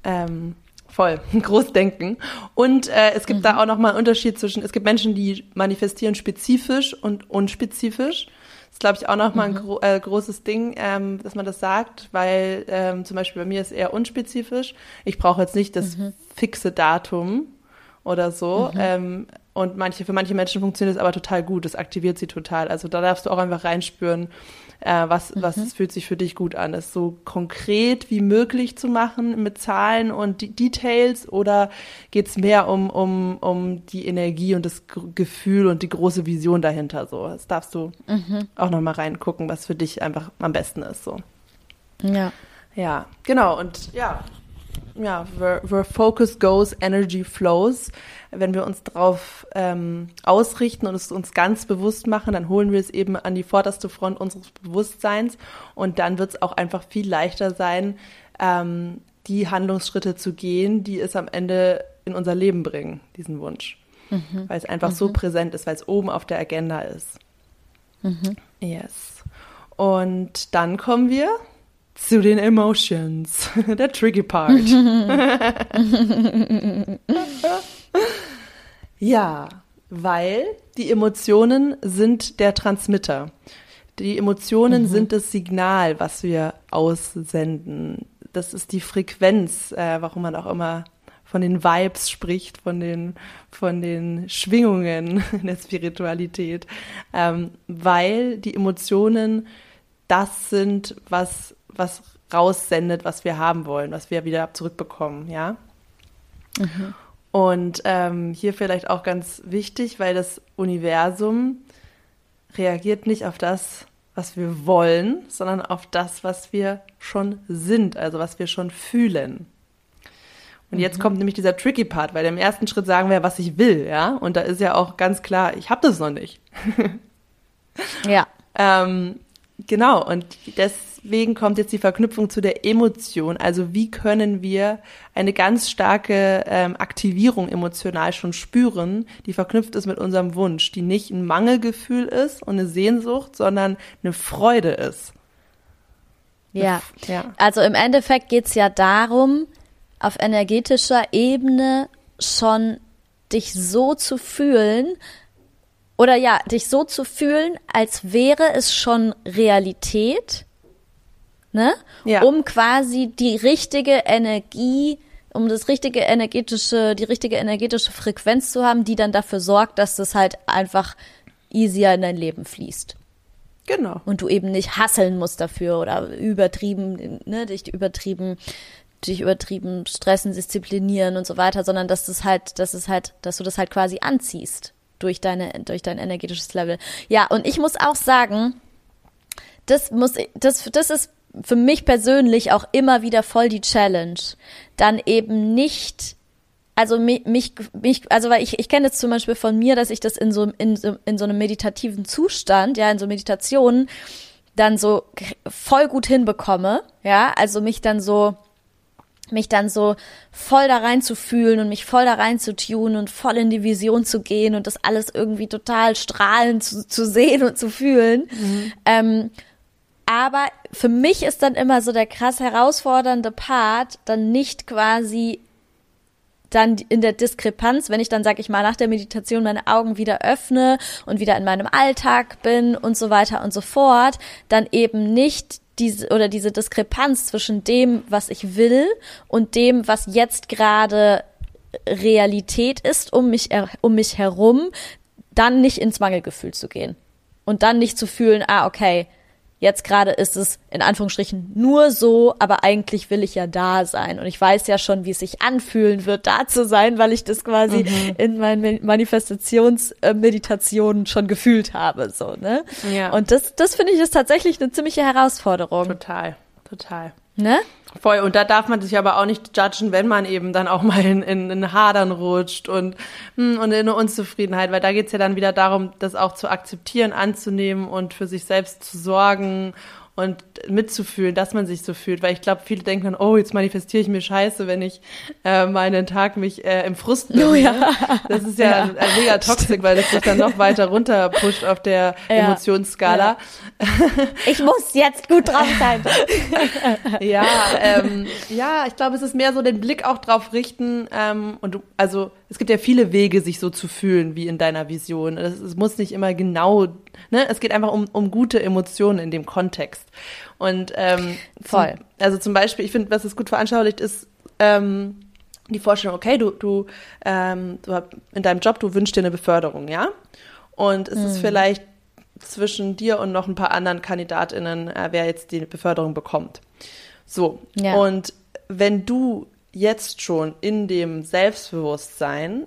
B: Ähm, Voll, Großdenken. Und äh, es gibt mhm. da auch nochmal einen Unterschied zwischen, es gibt Menschen, die manifestieren spezifisch und unspezifisch. ist, glaube ich, auch nochmal mhm. ein gro äh, großes Ding, ähm, dass man das sagt, weil ähm, zum Beispiel bei mir ist eher unspezifisch. Ich brauche jetzt nicht das mhm. fixe Datum oder so. Mhm. Ähm, und manche, für manche Menschen funktioniert es aber total gut. Das aktiviert sie total. Also da darfst du auch einfach reinspüren, äh, was, mhm. was fühlt sich für dich gut an. Es so konkret wie möglich zu machen mit Zahlen und D Details oder geht es mehr um, um, um die Energie und das G Gefühl und die große Vision dahinter? So, das darfst du mhm. auch nochmal reingucken, was für dich einfach am besten ist. So.
A: Ja.
B: Ja, genau. Und ja, ja, where, where focus goes, energy flows. Wenn wir uns darauf ähm, ausrichten und es uns ganz bewusst machen, dann holen wir es eben an die vorderste Front unseres Bewusstseins und dann wird es auch einfach viel leichter sein, ähm, die Handlungsschritte zu gehen, die es am Ende in unser Leben bringen, diesen Wunsch. Mhm. Weil es einfach mhm. so präsent ist, weil es oben auf der Agenda ist. Mhm. Yes. Und dann kommen wir zu den Emotions. Der tricky part. ja, weil die Emotionen sind der Transmitter. Die Emotionen mhm. sind das Signal, was wir aussenden. Das ist die Frequenz, äh, warum man auch immer von den Vibes spricht, von den, von den Schwingungen in der Spiritualität, ähm, weil die Emotionen das sind, was was raussendet, was wir haben wollen, was wir wieder zurückbekommen, ja. Mhm. Und ähm, hier vielleicht auch ganz wichtig, weil das Universum reagiert nicht auf das, was wir wollen, sondern auf das, was wir schon sind, also was wir schon fühlen. Und jetzt mhm. kommt nämlich dieser tricky Part, weil im ersten Schritt sagen wir, was ich will, ja. Und da ist ja auch ganz klar, ich habe das noch nicht.
A: ja.
B: Ähm, genau. Und das deswegen kommt jetzt die Verknüpfung zu der Emotion. Also wie können wir eine ganz starke ähm, Aktivierung emotional schon spüren, die verknüpft ist mit unserem Wunsch, die nicht ein Mangelgefühl ist und eine Sehnsucht, sondern eine Freude ist.
A: Ja, ja. also im Endeffekt geht es ja darum, auf energetischer Ebene schon dich so zu fühlen, oder ja, dich so zu fühlen, als wäre es schon Realität ne? Ja. Um quasi die richtige Energie, um das richtige energetische, die richtige energetische Frequenz zu haben, die dann dafür sorgt, dass das halt einfach easier in dein Leben fließt.
B: Genau.
A: Und du eben nicht hasseln musst dafür oder übertrieben, ne, dich übertrieben, dich übertrieben stressen, disziplinieren und so weiter, sondern dass das halt, dass es halt, dass du das halt quasi anziehst durch deine, durch dein energetisches Level. Ja, und ich muss auch sagen, das muss, das, das ist für mich persönlich auch immer wieder voll die Challenge, dann eben nicht also mich, mich, mich also weil ich, ich kenne jetzt zum Beispiel von mir, dass ich das in so, in so in so einem meditativen Zustand, ja, in so Meditationen dann so voll gut hinbekomme, ja, also mich dann so mich dann so voll da rein zu fühlen und mich voll da rein zu tun und voll in die Vision zu gehen und das alles irgendwie total strahlend zu, zu sehen und zu fühlen. Mhm. Ähm, aber für mich ist dann immer so der krass herausfordernde Part, dann nicht quasi dann in der Diskrepanz, wenn ich dann, sag ich mal, nach der Meditation meine Augen wieder öffne und wieder in meinem Alltag bin und so weiter und so fort, dann eben nicht diese oder diese Diskrepanz zwischen dem, was ich will und dem, was jetzt gerade Realität ist um mich, um mich herum, dann nicht ins Mangelgefühl zu gehen. Und dann nicht zu fühlen, ah, okay, Jetzt gerade ist es in Anführungsstrichen nur so, aber eigentlich will ich ja da sein. Und ich weiß ja schon, wie es sich anfühlen wird, da zu sein, weil ich das quasi mhm. in meinen Manifestationsmeditationen schon gefühlt habe, so, ne? Ja. Und das, das finde ich ist tatsächlich eine ziemliche Herausforderung.
B: Total, total.
A: Ne?
B: Voll. Und da darf man sich aber auch nicht judgen, wenn man eben dann auch mal in, in, in Hadern rutscht und, hm, und in eine Unzufriedenheit, weil da geht's ja dann wieder darum, das auch zu akzeptieren, anzunehmen und für sich selbst zu sorgen und mitzufühlen, dass man sich so fühlt. Weil ich glaube, viele denken dann, oh, jetzt manifestiere ich mir Scheiße, wenn ich äh, meinen Tag mich äh, im Frust bin.
A: Oh, ja.
B: Das ist ja, ja. mega toxisch, weil das sich dann noch weiter runter pusht auf der ja. Emotionsskala.
A: Ja. Ich muss jetzt gut drauf sein.
B: ja, ähm, ja, ich glaube, es ist mehr so den Blick auch drauf richten ähm, und du, also es gibt ja viele Wege, sich so zu fühlen wie in deiner Vision. Es, es muss nicht immer genau, ne? Es geht einfach um, um gute Emotionen in dem Kontext. Und ähm,
A: voll.
B: Zum, also zum Beispiel, ich finde, was es gut veranschaulicht, ist ähm, die Vorstellung, okay, du, du, ähm, du in deinem Job, du wünschst dir eine Beförderung, ja? Und es mhm. ist vielleicht zwischen dir und noch ein paar anderen KandidatInnen, äh, wer jetzt die Beförderung bekommt. So. Ja. Und wenn du jetzt schon in dem Selbstbewusstsein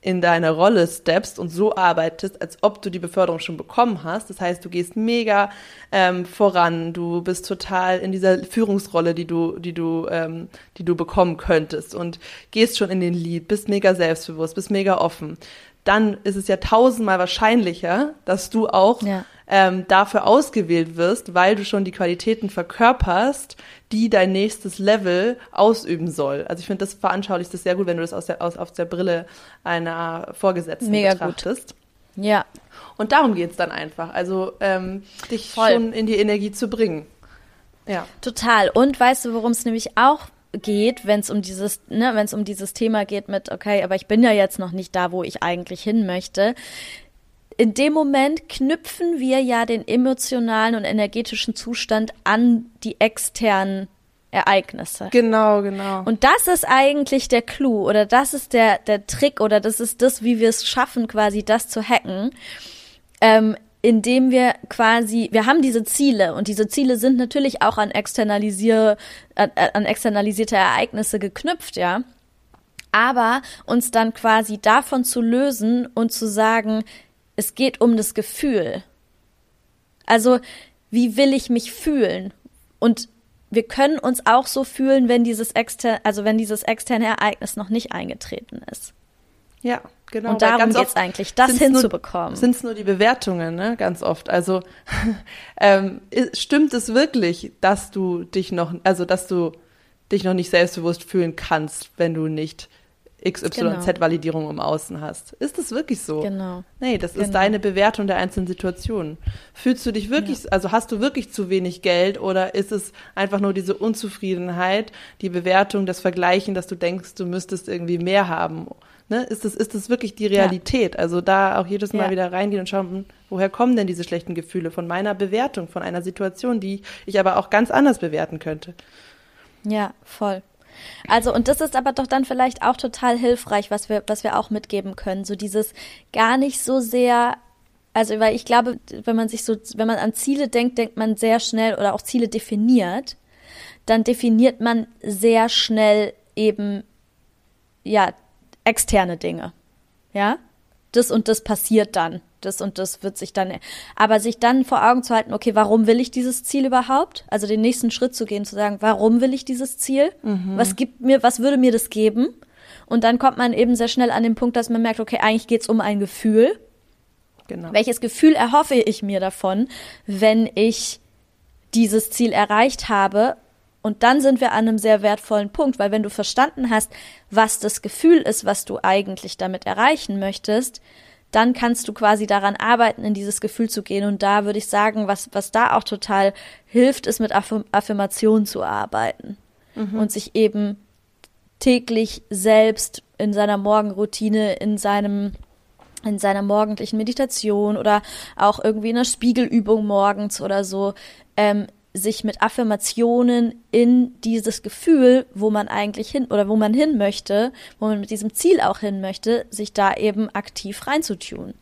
B: in deine Rolle steppst und so arbeitest, als ob du die Beförderung schon bekommen hast. Das heißt, du gehst mega ähm, voran, du bist total in dieser Führungsrolle, die du, die du, ähm, die du bekommen könntest und gehst schon in den Lead, bist mega selbstbewusst, bist mega offen dann ist es ja tausendmal wahrscheinlicher, dass du auch ja. Ähm, dafür ausgewählt wirst, weil du schon die Qualitäten verkörperst, die dein nächstes Level ausüben soll. Also ich finde, das veranschaulicht das sehr gut, wenn du das aus der, aus, aus der Brille einer Vorgesetzten Mega betrachtest.
A: Gut. Ja.
B: Und darum geht's dann einfach. Also ähm, dich Voll. schon in die Energie zu bringen.
A: Ja. Total. Und weißt du, worum es nämlich auch geht, wenn es um dieses, ne, wenn es um dieses Thema geht mit, okay, aber ich bin ja jetzt noch nicht da, wo ich eigentlich hin möchte. In dem Moment knüpfen wir ja den emotionalen und energetischen Zustand an die externen Ereignisse.
B: Genau, genau.
A: Und das ist eigentlich der Clou oder das ist der, der Trick oder das ist das, wie wir es schaffen, quasi das zu hacken. Ähm, indem wir quasi, wir haben diese Ziele und diese Ziele sind natürlich auch an externalisier, an, an externalisierte Ereignisse geknüpft, ja. Aber uns dann quasi davon zu lösen und zu sagen, es geht um das Gefühl. Also, wie will ich mich fühlen? Und wir können uns auch so fühlen, wenn dieses externe, also wenn dieses externe Ereignis noch nicht eingetreten ist.
B: Ja, genau.
A: Und darum geht es eigentlich, das hinzubekommen.
B: Sind es nur die Bewertungen, ne? Ganz oft. Also ähm, stimmt es wirklich, dass du dich noch, also dass du dich noch nicht selbstbewusst fühlen kannst, wenn du nicht XYZ-Validierung genau. im Außen hast. Ist das wirklich so?
A: Genau.
B: Nee, das
A: genau.
B: ist deine Bewertung der einzelnen Situationen. Fühlst du dich wirklich, ja. also hast du wirklich zu wenig Geld oder ist es einfach nur diese Unzufriedenheit, die Bewertung, das Vergleichen, dass du denkst, du müsstest irgendwie mehr haben? ne, ist das, ist das wirklich die Realität? Ja. Also da auch jedes Mal ja. wieder reingehen und schauen, hm, woher kommen denn diese schlechten Gefühle von meiner Bewertung, von einer Situation, die ich aber auch ganz anders bewerten könnte.
A: Ja, voll. Also, und das ist aber doch dann vielleicht auch total hilfreich, was wir, was wir auch mitgeben können. So dieses gar nicht so sehr, also, weil ich glaube, wenn man sich so, wenn man an Ziele denkt, denkt man sehr schnell oder auch Ziele definiert, dann definiert man sehr schnell eben, ja, externe Dinge. Ja? Das und das passiert dann. Das und das wird sich dann, aber sich dann vor Augen zu halten, okay, warum will ich dieses Ziel überhaupt? Also den nächsten Schritt zu gehen, zu sagen, warum will ich dieses Ziel? Mhm. Was gibt mir, was würde mir das geben? Und dann kommt man eben sehr schnell an den Punkt, dass man merkt, okay, eigentlich geht es um ein Gefühl. Genau. Welches Gefühl erhoffe ich mir davon, wenn ich dieses Ziel erreicht habe und dann sind wir an einem sehr wertvollen Punkt, weil wenn du verstanden hast, was das Gefühl ist, was du eigentlich damit erreichen möchtest, dann kannst du quasi daran arbeiten, in dieses Gefühl zu gehen. Und da würde ich sagen, was, was da auch total hilft, ist mit Affirm Affirmationen zu arbeiten mhm. und sich eben täglich selbst in seiner Morgenroutine, in seinem in seiner morgendlichen Meditation oder auch irgendwie in einer Spiegelübung morgens oder so ähm, sich mit Affirmationen in dieses Gefühl, wo man eigentlich hin oder wo man hin möchte, wo man mit diesem Ziel auch hin möchte, sich da eben aktiv reinzutun.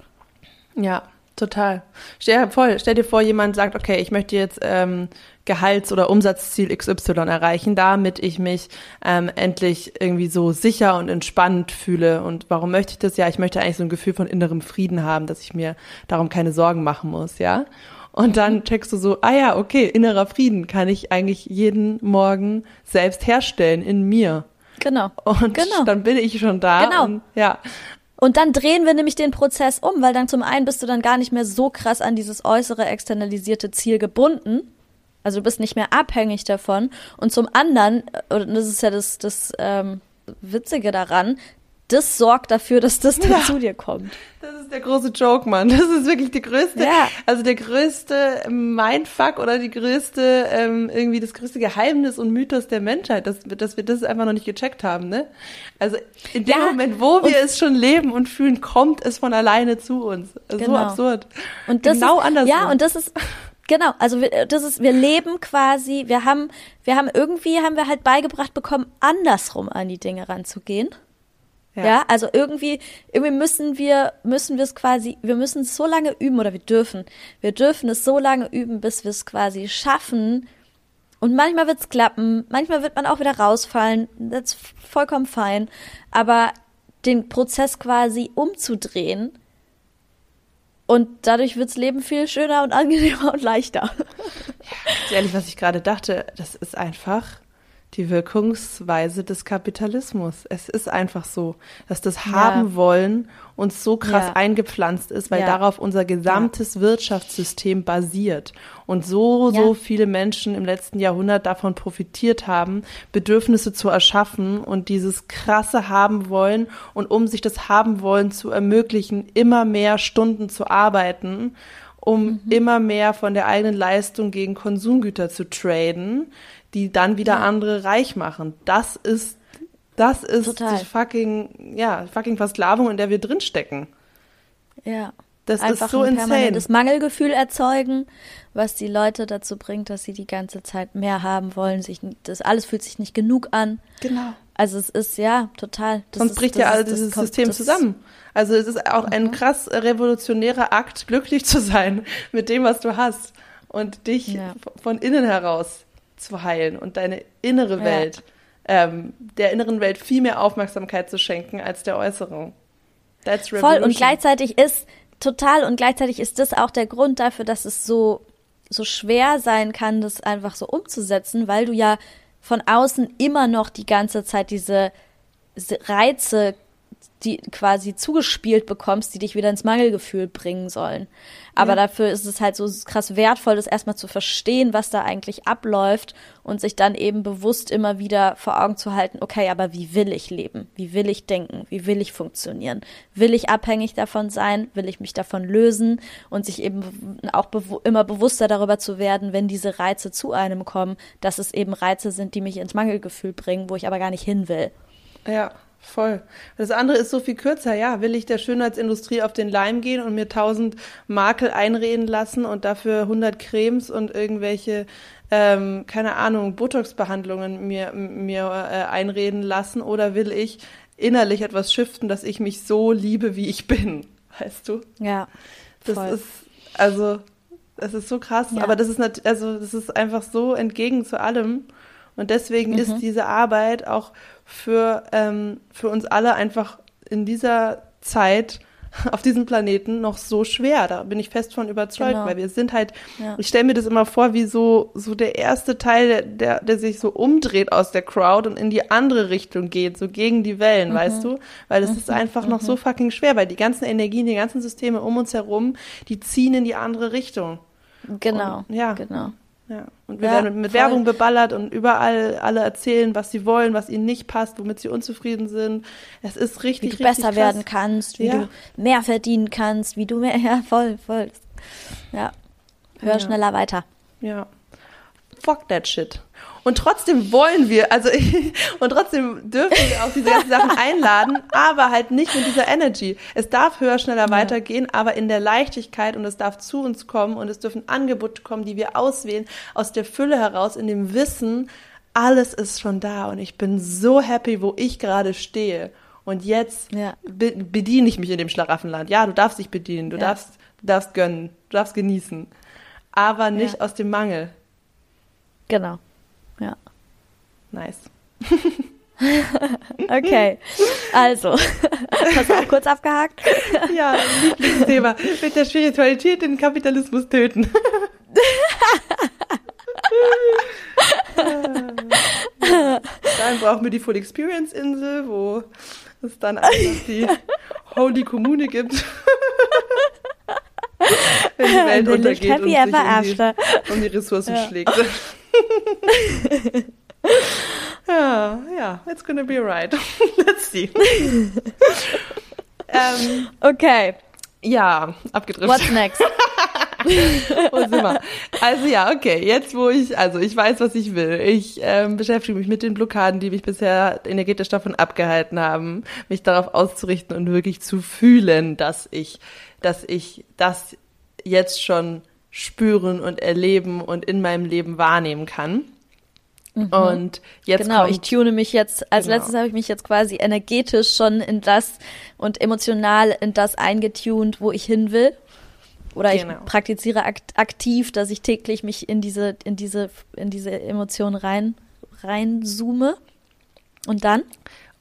B: Ja, total. Stell, voll, stell dir vor, jemand sagt, okay, ich möchte jetzt ähm, Gehalts- oder Umsatzziel XY erreichen, damit ich mich ähm, endlich irgendwie so sicher und entspannt fühle. Und warum möchte ich das? Ja, ich möchte eigentlich so ein Gefühl von innerem Frieden haben, dass ich mir darum keine Sorgen machen muss, ja. Und dann checkst du so, ah ja, okay, innerer Frieden kann ich eigentlich jeden Morgen selbst herstellen in mir.
A: Genau.
B: Und
A: genau.
B: dann bin ich schon da.
A: Genau.
B: Und, ja.
A: Und dann drehen wir nämlich den Prozess um, weil dann zum einen bist du dann gar nicht mehr so krass an dieses äußere externalisierte Ziel gebunden. Also du bist nicht mehr abhängig davon. Und zum anderen, und das ist ja das, das ähm, Witzige daran, das sorgt dafür, dass das dann ja. zu dir kommt.
B: Das ist der große Joke, Mann. Das ist wirklich die größte, ja. also der größte Mindfuck oder die größte, ähm, irgendwie das größte Geheimnis und Mythos der Menschheit, dass, dass wir das einfach noch nicht gecheckt haben, ne? Also in dem ja. Moment, wo wir es schon leben und fühlen, kommt es von alleine zu uns. Genau. So absurd.
A: Und das genau ist, andersrum. Ja, und das ist, Genau, also wir, das ist, wir leben quasi, wir haben, wir haben irgendwie, haben wir halt beigebracht bekommen, andersrum an die Dinge ranzugehen. Ja. ja. also irgendwie, irgendwie müssen wir, müssen wir es quasi, wir müssen es so lange üben oder wir dürfen, wir dürfen es so lange üben, bis wir es quasi schaffen. Und manchmal wird es klappen, manchmal wird man auch wieder rausfallen, das ist vollkommen fein. Aber den Prozess quasi umzudrehen und dadurch wirds Leben viel schöner und angenehmer und leichter.
B: Ja, ehrlich, was ich gerade dachte, das ist einfach die Wirkungsweise des Kapitalismus. Es ist einfach so, dass das ja. haben wollen uns so krass ja. eingepflanzt ist, weil ja. darauf unser gesamtes Wirtschaftssystem basiert und so so viele Menschen im letzten Jahrhundert davon profitiert haben, Bedürfnisse zu erschaffen und dieses krasse haben wollen und um sich das haben wollen zu ermöglichen, immer mehr Stunden zu arbeiten um mhm. immer mehr von der eigenen Leistung gegen Konsumgüter zu traden, die dann wieder ja. andere reich machen. Das ist, das ist Total. die fucking, ja, fucking Versklavung, in der wir drinstecken.
A: Ja. Das Einfach ist so ein insane. Das Mangelgefühl erzeugen, was die Leute dazu bringt, dass sie die ganze Zeit mehr haben wollen. Sich, das alles fühlt sich nicht genug an.
B: Genau.
A: Also es ist ja total.
B: Sonst ist, bricht ja all dieses kommt, System zusammen. Also es ist auch ein mhm. krass revolutionärer Akt, glücklich zu sein mit dem, was du hast und dich ja. von innen heraus zu heilen und deine innere Welt, ja. ähm, der inneren Welt viel mehr Aufmerksamkeit zu schenken als der äußeren.
A: That's Voll und gleichzeitig ist total und gleichzeitig ist das auch der Grund dafür, dass es so so schwer sein kann, das einfach so umzusetzen, weil du ja von außen immer noch die ganze Zeit diese Reize die quasi zugespielt bekommst, die dich wieder ins Mangelgefühl bringen sollen. Aber ja. dafür ist es halt so krass wertvoll, das erstmal zu verstehen, was da eigentlich abläuft und sich dann eben bewusst immer wieder vor Augen zu halten, okay, aber wie will ich leben? Wie will ich denken? Wie will ich funktionieren? Will ich abhängig davon sein? Will ich mich davon lösen? Und sich eben auch bew immer bewusster darüber zu werden, wenn diese Reize zu einem kommen, dass es eben Reize sind, die mich ins Mangelgefühl bringen, wo ich aber gar nicht hin will.
B: Ja, Voll. Das andere ist so viel kürzer. Ja, will ich der Schönheitsindustrie auf den Leim gehen und mir tausend Makel einreden lassen und dafür 100 Cremes und irgendwelche, ähm, keine Ahnung, Botox-Behandlungen mir, mir äh, einreden lassen? Oder will ich innerlich etwas shiften, dass ich mich so liebe, wie ich bin? Weißt du?
A: Ja.
B: Voll. Das ist, also, das ist so krass. Ja. Aber das ist, also, das ist einfach so entgegen zu allem. Und deswegen mhm. ist diese Arbeit auch für, ähm, für uns alle einfach in dieser Zeit auf diesem Planeten noch so schwer. Da bin ich fest von überzeugt, genau. weil wir sind halt, ja. ich stelle mir das immer vor, wie so, so der erste Teil, der, der, der sich so umdreht aus der Crowd und in die andere Richtung geht, so gegen die Wellen, mhm. weißt du? Weil es mhm. ist einfach mhm. noch so fucking schwer, weil die ganzen Energien, die ganzen Systeme um uns herum, die ziehen in die andere Richtung.
A: Genau.
B: Und, ja.
A: Genau.
B: Ja, und wir ja, werden mit voll. Werbung beballert und überall alle erzählen, was sie wollen, was ihnen nicht passt, womit sie unzufrieden sind. Es ist richtig,
A: Wie du
B: richtig
A: besser krass. werden kannst, wie ja. du mehr verdienen kannst, wie du mehr, ja, voll, voll. Ja, hör ja. schneller weiter.
B: Ja. Fuck that shit. Und trotzdem wollen wir, also und trotzdem dürfen wir auch diese ganzen Sachen einladen, aber halt nicht mit dieser Energy. Es darf höher, schneller ja. weitergehen, aber in der Leichtigkeit und es darf zu uns kommen und es dürfen Angebote kommen, die wir auswählen, aus der Fülle heraus, in dem Wissen, alles ist schon da und ich bin so happy, wo ich gerade stehe. Und jetzt ja. be bediene ich mich in dem Schlaraffenland. Ja, du darfst dich bedienen, du ja. darfst, du darfst gönnen, du darfst genießen. Aber nicht aus dem Mangel.
A: Genau.
B: Nice.
A: okay, also, hast du auch kurz abgehakt?
B: ja, Lieblingsthema. Mit der Spiritualität den Kapitalismus töten. dann brauchen wir die Full Experience Insel, wo es dann einfach die Holy Kommune gibt. Wenn die Welt untergeht und sich um die, um die Ressourcen ja. schlägt. Ja, ja, it's gonna be right. Let's see.
A: ähm, okay.
B: Ja, abgedriftet.
A: What's next?
B: wo sind wir? Also ja, okay, jetzt wo ich, also ich weiß, was ich will. Ich ähm, beschäftige mich mit den Blockaden, die mich bisher energetisch davon abgehalten haben, mich darauf auszurichten und wirklich zu fühlen, dass ich, dass ich das jetzt schon spüren und erleben und in meinem Leben wahrnehmen kann. Mhm. Und jetzt
A: genau, ich tune mich jetzt, als genau. letztes habe ich mich jetzt quasi energetisch schon in das und emotional in das eingetunt, wo ich hin will. Oder genau. ich praktiziere akt aktiv, dass ich täglich mich in diese, in diese, in diese Emotionen rein, reinzoome. Und dann?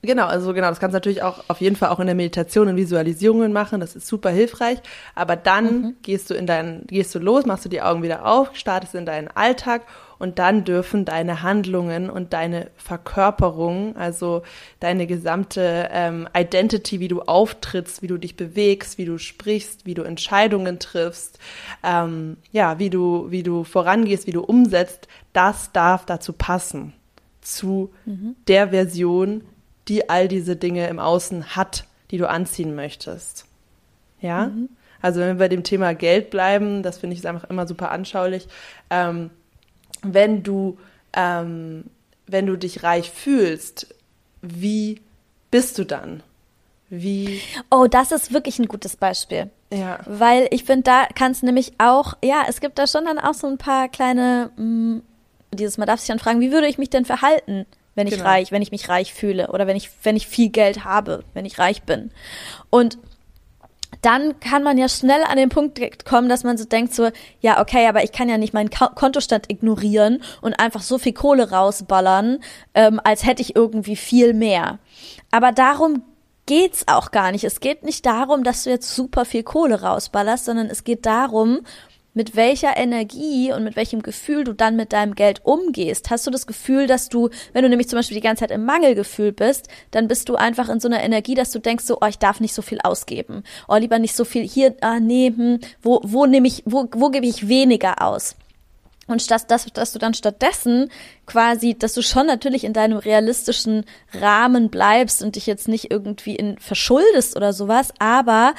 B: Genau, also genau, das kannst du natürlich auch auf jeden Fall auch in der Meditation und Visualisierungen machen, das ist super hilfreich, aber dann mhm. gehst du in deinen gehst du los, machst du die Augen wieder auf, startest in deinen Alltag und dann dürfen deine Handlungen und deine Verkörperung, also deine gesamte ähm, Identity, wie du auftrittst, wie du dich bewegst, wie du sprichst, wie du Entscheidungen triffst, ähm, ja, wie du, wie du vorangehst, wie du umsetzt, das darf dazu passen zu mhm. der Version, die all diese Dinge im Außen hat, die du anziehen möchtest. Ja? Mhm. Also wenn wir bei dem Thema Geld bleiben, das finde ich einfach immer super anschaulich. Ähm, wenn du, ähm, wenn du dich reich fühlst, wie bist du dann? Wie?
A: Oh, das ist wirklich ein gutes Beispiel.
B: Ja.
A: Weil ich finde, da kannst du nämlich auch, ja, es gibt da schon dann auch so ein paar kleine, mh, mm, dieses, man darf sich dann fragen, wie würde ich mich denn verhalten, wenn ich genau. reich, wenn ich mich reich fühle oder wenn ich, wenn ich viel Geld habe, wenn ich reich bin. Und dann kann man ja schnell an den Punkt kommen, dass man so denkt so, ja, okay, aber ich kann ja nicht meinen Kontostand ignorieren und einfach so viel Kohle rausballern, ähm, als hätte ich irgendwie viel mehr. Aber darum geht's auch gar nicht. Es geht nicht darum, dass du jetzt super viel Kohle rausballerst, sondern es geht darum, mit welcher Energie und mit welchem Gefühl du dann mit deinem Geld umgehst. Hast du das Gefühl, dass du, wenn du nämlich zum Beispiel die ganze Zeit im Mangelgefühl bist, dann bist du einfach in so einer Energie, dass du denkst so, oh, ich darf nicht so viel ausgeben. Oh, lieber nicht so viel hier, ah, nee, hm, wo, wo nehme ich, wo, wo gebe ich weniger aus? Und dass, dass, dass du dann stattdessen quasi, dass du schon natürlich in deinem realistischen Rahmen bleibst und dich jetzt nicht irgendwie in verschuldest oder sowas, aber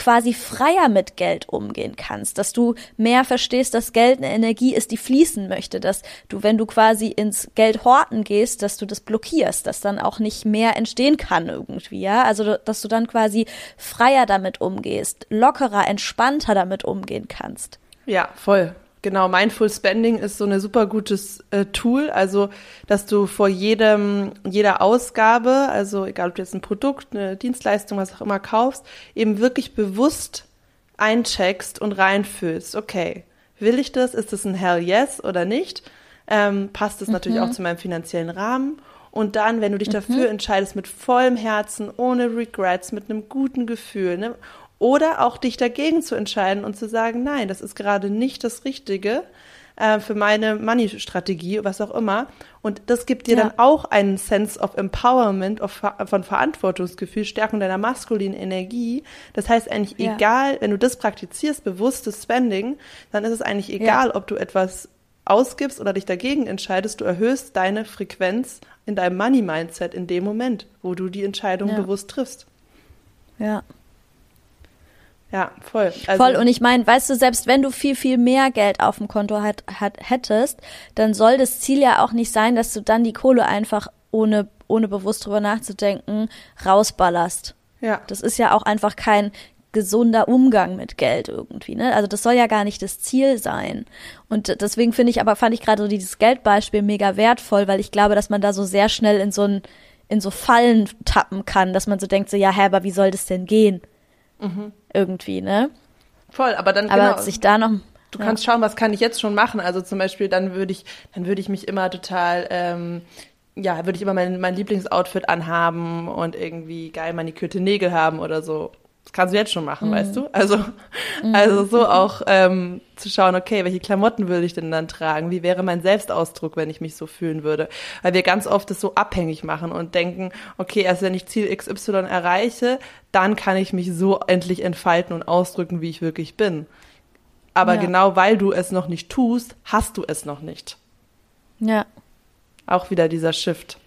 A: quasi freier mit Geld umgehen kannst, dass du mehr verstehst, dass Geld eine Energie ist, die fließen möchte, dass du, wenn du quasi ins Geld horten gehst, dass du das blockierst, dass dann auch nicht mehr entstehen kann irgendwie, ja, also dass du dann quasi freier damit umgehst, lockerer, entspannter damit umgehen kannst.
B: Ja, voll. Genau, Mindful Spending ist so ein super gutes äh, Tool, also dass du vor jedem jeder Ausgabe, also egal ob du jetzt ein Produkt, eine Dienstleistung, was auch immer kaufst, eben wirklich bewusst eincheckst und reinfühlst. Okay, will ich das? Ist das ein Hell Yes oder nicht? Ähm, passt es mhm. natürlich auch zu meinem finanziellen Rahmen? Und dann, wenn du dich mhm. dafür entscheidest, mit vollem Herzen, ohne Regrets, mit einem guten Gefühl, ne, oder auch dich dagegen zu entscheiden und zu sagen, nein, das ist gerade nicht das Richtige äh, für meine Money-Strategie, was auch immer. Und das gibt dir ja. dann auch einen Sense of Empowerment, of, von Verantwortungsgefühl, Stärkung deiner maskulinen Energie. Das heißt eigentlich ja. egal, wenn du das praktizierst, bewusstes Spending, dann ist es eigentlich egal, ja. ob du etwas ausgibst oder dich dagegen entscheidest, du erhöhst deine Frequenz in deinem Money-Mindset in dem Moment, wo du die Entscheidung bewusst triffst.
A: Ja.
B: Ja, voll.
A: Also voll. Und ich meine, weißt du, selbst wenn du viel, viel mehr Geld auf dem Konto hat, hat, hättest, dann soll das Ziel ja auch nicht sein, dass du dann die Kohle einfach ohne, ohne bewusst drüber nachzudenken rausballerst.
B: Ja.
A: Das ist ja auch einfach kein gesunder Umgang mit Geld irgendwie, ne? Also das soll ja gar nicht das Ziel sein. Und deswegen finde ich aber, fand ich gerade so dieses Geldbeispiel mega wertvoll, weil ich glaube, dass man da so sehr schnell in so ein, in so Fallen tappen kann, dass man so denkt, so, ja, hä, aber wie soll das denn gehen? Mhm. Irgendwie, ne?
B: Voll, aber dann
A: aber genau, sich da noch.
B: Du ja. kannst schauen, was kann ich jetzt schon machen. Also zum Beispiel, dann würde ich, dann würde ich mich immer total, ähm, ja, würde ich immer mein, mein Lieblingsoutfit anhaben und irgendwie geil manikürte Nägel haben oder so. Das kannst du jetzt schon machen, mhm. weißt du? Also, mhm. also so auch ähm, zu schauen, okay, welche Klamotten würde ich denn dann tragen? Wie wäre mein Selbstausdruck, wenn ich mich so fühlen würde? Weil wir ganz oft das so abhängig machen und denken, okay, erst wenn ich Ziel XY erreiche, dann kann ich mich so endlich entfalten und ausdrücken, wie ich wirklich bin. Aber ja. genau weil du es noch nicht tust, hast du es noch nicht.
A: Ja.
B: auch wieder dieser Shift.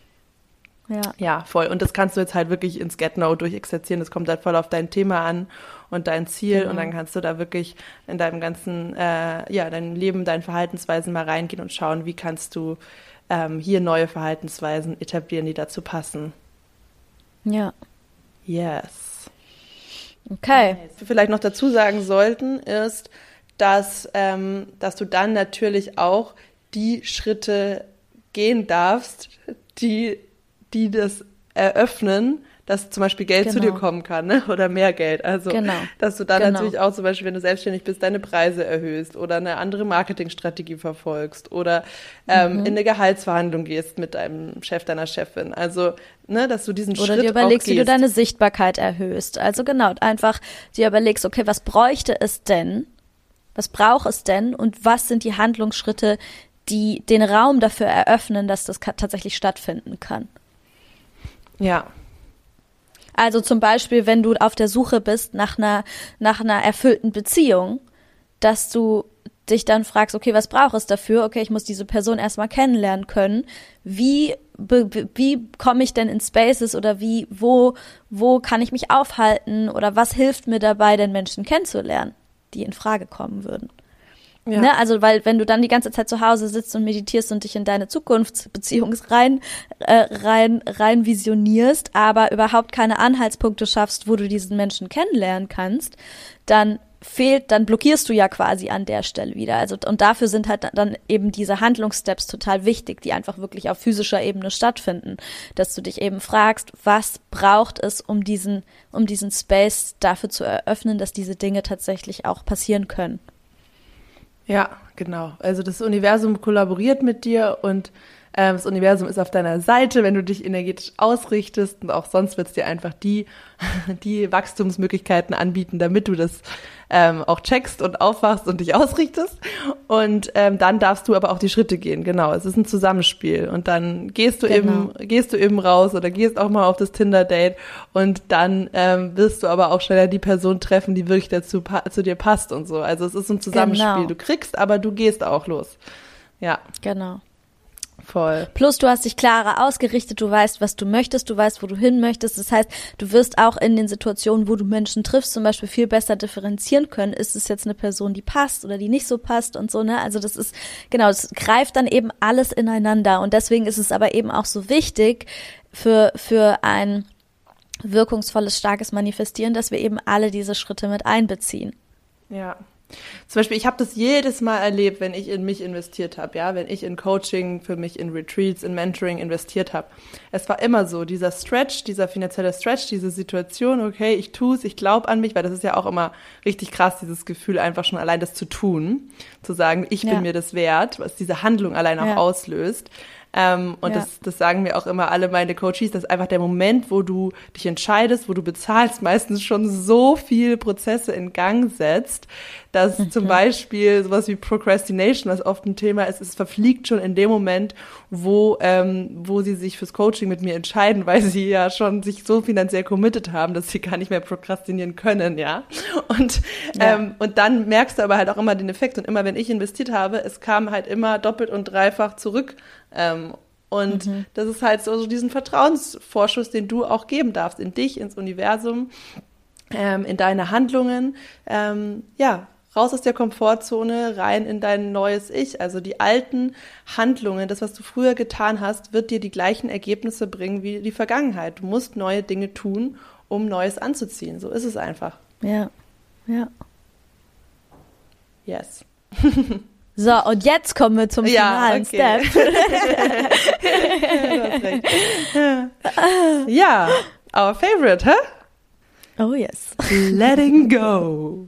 A: Ja.
B: Ja, voll. Und das kannst du jetzt halt wirklich ins GetNo durchexerzieren. Das kommt halt voll auf dein Thema an und dein Ziel.
A: Genau.
B: Und dann kannst du da wirklich in deinem ganzen, äh, ja, dein Leben, deinen Verhaltensweisen mal reingehen und schauen, wie kannst du ähm, hier neue Verhaltensweisen etablieren, die dazu passen.
A: Ja.
B: Yes.
A: Okay.
B: Was wir vielleicht noch dazu sagen sollten, ist, dass, ähm, dass du dann natürlich auch die Schritte gehen darfst, die, die das eröffnen, dass zum Beispiel Geld zu
A: Genau.
B: dir kommen kann, ne? oder mehr Geld. Also,
A: Genau.
B: dass du dann
A: Genau.
B: natürlich auch zum Beispiel, wenn du selbstständig bist, deine Preise erhöhst oder eine andere Marketingstrategie verfolgst oder ähm,
A: Mhm.
B: in eine Gehaltsverhandlung gehst mit deinem Chef, deiner Chefin. Also, ne, dass du diesen
A: Oder
B: Schritt
A: dir überlegst, wie du deine Sichtbarkeit erhöhst. Also genau, einfach dir überlegst, okay, was bräuchte es denn? Was braucht es denn? Und was sind die Handlungsschritte, die den Raum dafür eröffnen, dass das tatsächlich stattfinden kann?
B: Ja,
A: Also zum Beispiel, wenn du auf der Suche bist nach einer, nach einer erfüllten Beziehung, dass du dich dann fragst, okay, was braucht es dafür? Okay, ich muss diese Person erstmal kennenlernen können. Wie, wie komme ich denn in Spaces oder wie, wo, wo kann ich mich aufhalten oder was hilft mir dabei, den Menschen kennenzulernen, die in Frage kommen würden?
B: Ja.
A: Ne? Also, weil wenn du dann die ganze Zeit zu Hause sitzt und meditierst und dich in deine Zukunftsbeziehung rein, äh, rein, rein visionierst, aber überhaupt keine Anhaltspunkte schaffst, wo du diesen Menschen kennenlernen kannst, dann fehlt, dann blockierst du ja quasi an der Stelle wieder. Also, und dafür sind halt dann eben diese Handlungssteps total wichtig, die einfach wirklich auf physischer Ebene stattfinden. Dass du dich eben fragst, was braucht es, um diesen, um diesen Space dafür zu eröffnen, dass diese Dinge tatsächlich auch passieren können.
B: Ja, genau. Also das Universum kollaboriert mit dir und das Universum ist auf deiner Seite, wenn du dich energetisch ausrichtest und auch sonst wird es dir einfach die, die Wachstumsmöglichkeiten anbieten, damit du das ähm, auch checkst und aufwachst und dich ausrichtest. Und ähm, dann darfst du aber auch die Schritte gehen. Genau, es ist ein Zusammenspiel. Und dann gehst du
A: Genau.
B: eben, gehst du eben raus oder gehst auch mal auf das Tinder-Date und dann ähm, wirst du aber auch schneller die Person treffen, die wirklich dazu zu dir passt und so. Also es ist ein Zusammenspiel.
A: Genau.
B: Du kriegst, aber du gehst auch los. Ja,
A: Genau.
B: Voll.
A: Plus du hast dich klarer ausgerichtet, du weißt, was du möchtest, du weißt, wo du hin möchtest. Das heißt, du wirst auch in den Situationen, wo du Menschen triffst, zum Beispiel viel besser differenzieren können. Ist es jetzt eine Person, die passt oder die nicht so passt und so, ne? Also das ist, genau, es greift dann eben alles ineinander. Und deswegen ist es aber eben auch so wichtig für, für ein wirkungsvolles, starkes Manifestieren, dass wir eben alle diese Schritte mit einbeziehen.
B: Ja. Zum Beispiel, ich habe das jedes Mal erlebt, wenn ich in mich investiert habe, ja, wenn ich in Coaching für mich, in Retreats, in Mentoring investiert habe. Es war immer so, dieser Stretch, dieser finanzielle Stretch, diese Situation, okay, ich tue es, ich glaube an mich, weil das ist ja auch immer richtig krass, dieses Gefühl, einfach schon allein das zu tun, zu sagen, ich bin
A: Ja.
B: mir das wert, was diese Handlung allein auch
A: Ja.
B: auslöst. Ähm, und
A: Ja.
B: das, das sagen mir auch immer alle meine Coaches, dass einfach der Moment, wo du dich entscheidest, wo du bezahlst, meistens schon so viel Prozesse in Gang setzt, dass
A: Mhm.
B: zum Beispiel sowas wie Procrastination, was oft ein Thema ist, es verfliegt schon in dem Moment, wo, ähm, wo sie sich fürs Coaching mit mir entscheiden, weil sie ja schon sich so finanziell committed haben, dass sie gar nicht mehr prokrastinieren können, ja. Und,
A: Ja.
B: ähm, und dann merkst du aber halt auch immer den Effekt. Und immer wenn ich investiert habe, es kam halt immer doppelt und dreifach zurück. Ähm, und
A: Mhm.
B: das ist halt so, so diesen Vertrauensvorschuss, den du auch geben darfst in dich, ins Universum, ähm, in deine Handlungen. Ähm, ja, raus aus der Komfortzone, rein in dein neues Ich. Also die alten Handlungen, das, was du früher getan hast, wird dir die gleichen Ergebnisse bringen wie die Vergangenheit. Du musst neue Dinge tun, um Neues anzuziehen. So ist es einfach.
A: Ja. Ja.
B: Yes.
A: So, und jetzt kommen wir zum
B: Ja,
A: finalen
B: okay.
A: Step.
B: Ja, our favorite, hä?
A: Oh yes.
B: Letting go.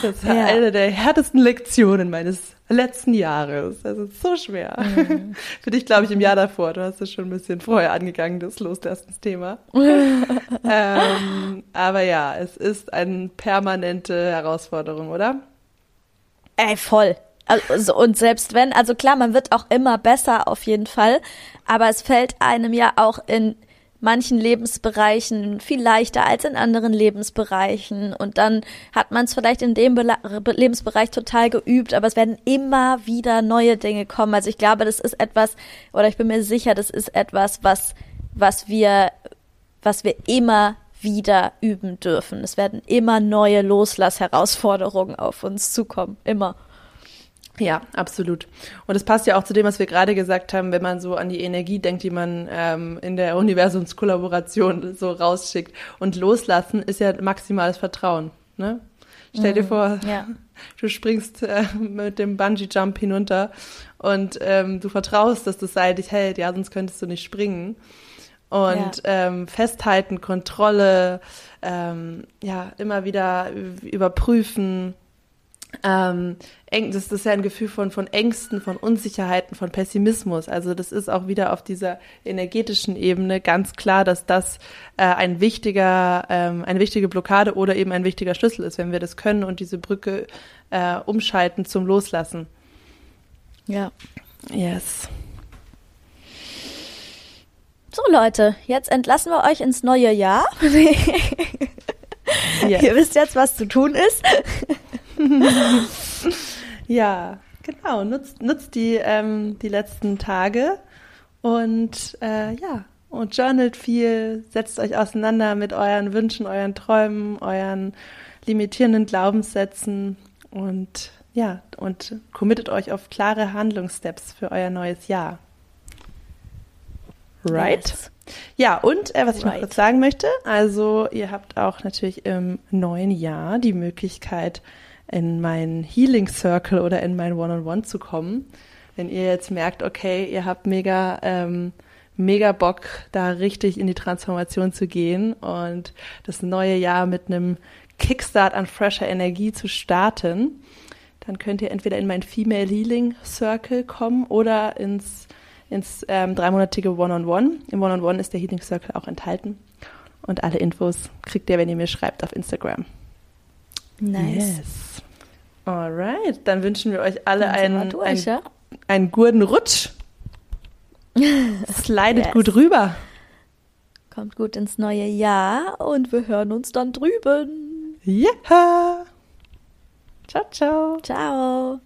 B: Das war
A: Ja.
B: eine der härtesten Lektionen meines letzten Jahres. Das ist so schwer.
A: Mhm.
B: Für dich, glaube ich, im Jahr davor. Du hast es schon ein bisschen vorher angegangen, das Loslassens-Thema. ähm, aber ja, es ist eine permanente Herausforderung, oder?
A: Ey, voll. Also, und selbst wenn, also klar, man wird auch immer besser auf jeden Fall, aber es fällt einem ja auch in manchen Lebensbereichen viel leichter als in anderen Lebensbereichen. Und dann hat man es vielleicht in dem Be Lebensbereich total geübt, aber es werden immer wieder neue Dinge kommen. Also ich glaube, das ist etwas, oder ich bin mir sicher, das ist etwas, was, was wir, was wir immer wieder üben dürfen. Es werden immer neue Loslassherausforderungen auf uns zukommen. Immer.
B: Ja, absolut. Und es passt ja auch zu dem, was wir gerade gesagt haben, wenn man so an die Energie denkt, die man ähm, in der Universumskollaboration so rausschickt. Und loslassen ist ja maximales Vertrauen. Ne? Stell dir mhm, vor, ja. du springst äh, mit dem Bungee-Jump hinunter und ähm, du vertraust, dass das Seil dich hält. Ja, sonst könntest du nicht springen. Und ja. ähm, festhalten, Kontrolle, ähm, ja, immer wieder überprüfen ähm, das ist ja ein Gefühl von, von Ängsten, von Unsicherheiten, von Pessimismus. Also das ist auch wieder auf dieser energetischen Ebene ganz klar, dass das äh, ein wichtiger, ähm, eine wichtige Blockade oder eben ein wichtiger Schlüssel ist, wenn wir das können und diese Brücke äh, umschalten zum Loslassen.
A: Ja.
B: Yes.
A: So Leute, jetzt entlassen wir euch ins neue Jahr. yes. Ihr wisst jetzt, was zu tun ist.
B: ja, genau. Nutzt, nutzt die, ähm, die letzten Tage und äh, ja, und journalt viel, setzt euch auseinander mit euren Wünschen, euren Träumen, euren limitierenden Glaubenssätzen und ja, und committet euch auf klare Handlungssteps für euer neues Jahr. Right? Yes. Ja, und äh, was ich right. noch kurz sagen möchte, also ihr habt auch natürlich im neuen Jahr die Möglichkeit, in meinen Healing Circle oder in mein One-on-One zu kommen. Wenn ihr jetzt merkt, okay, ihr habt mega, ähm, mega Bock, da richtig in die Transformation zu gehen und das neue Jahr mit einem Kickstart an fresher Energie zu starten, dann könnt ihr entweder in mein Female Healing Circle kommen oder ins, ins ähm, dreimonatige One-on-One. Im One-on-One ist der Healing Circle auch enthalten. Und alle Infos kriegt ihr, wenn ihr mir schreibt auf Instagram.
A: Nice.
B: Yes. Alright, dann wünschen wir euch alle einen, durch, einen, ja? einen guten Rutsch. Slidet yes. gut rüber.
A: Kommt gut ins neue Jahr und wir hören uns dann drüben.
B: Ja. Yeah. Ciao, ciao.
A: Ciao.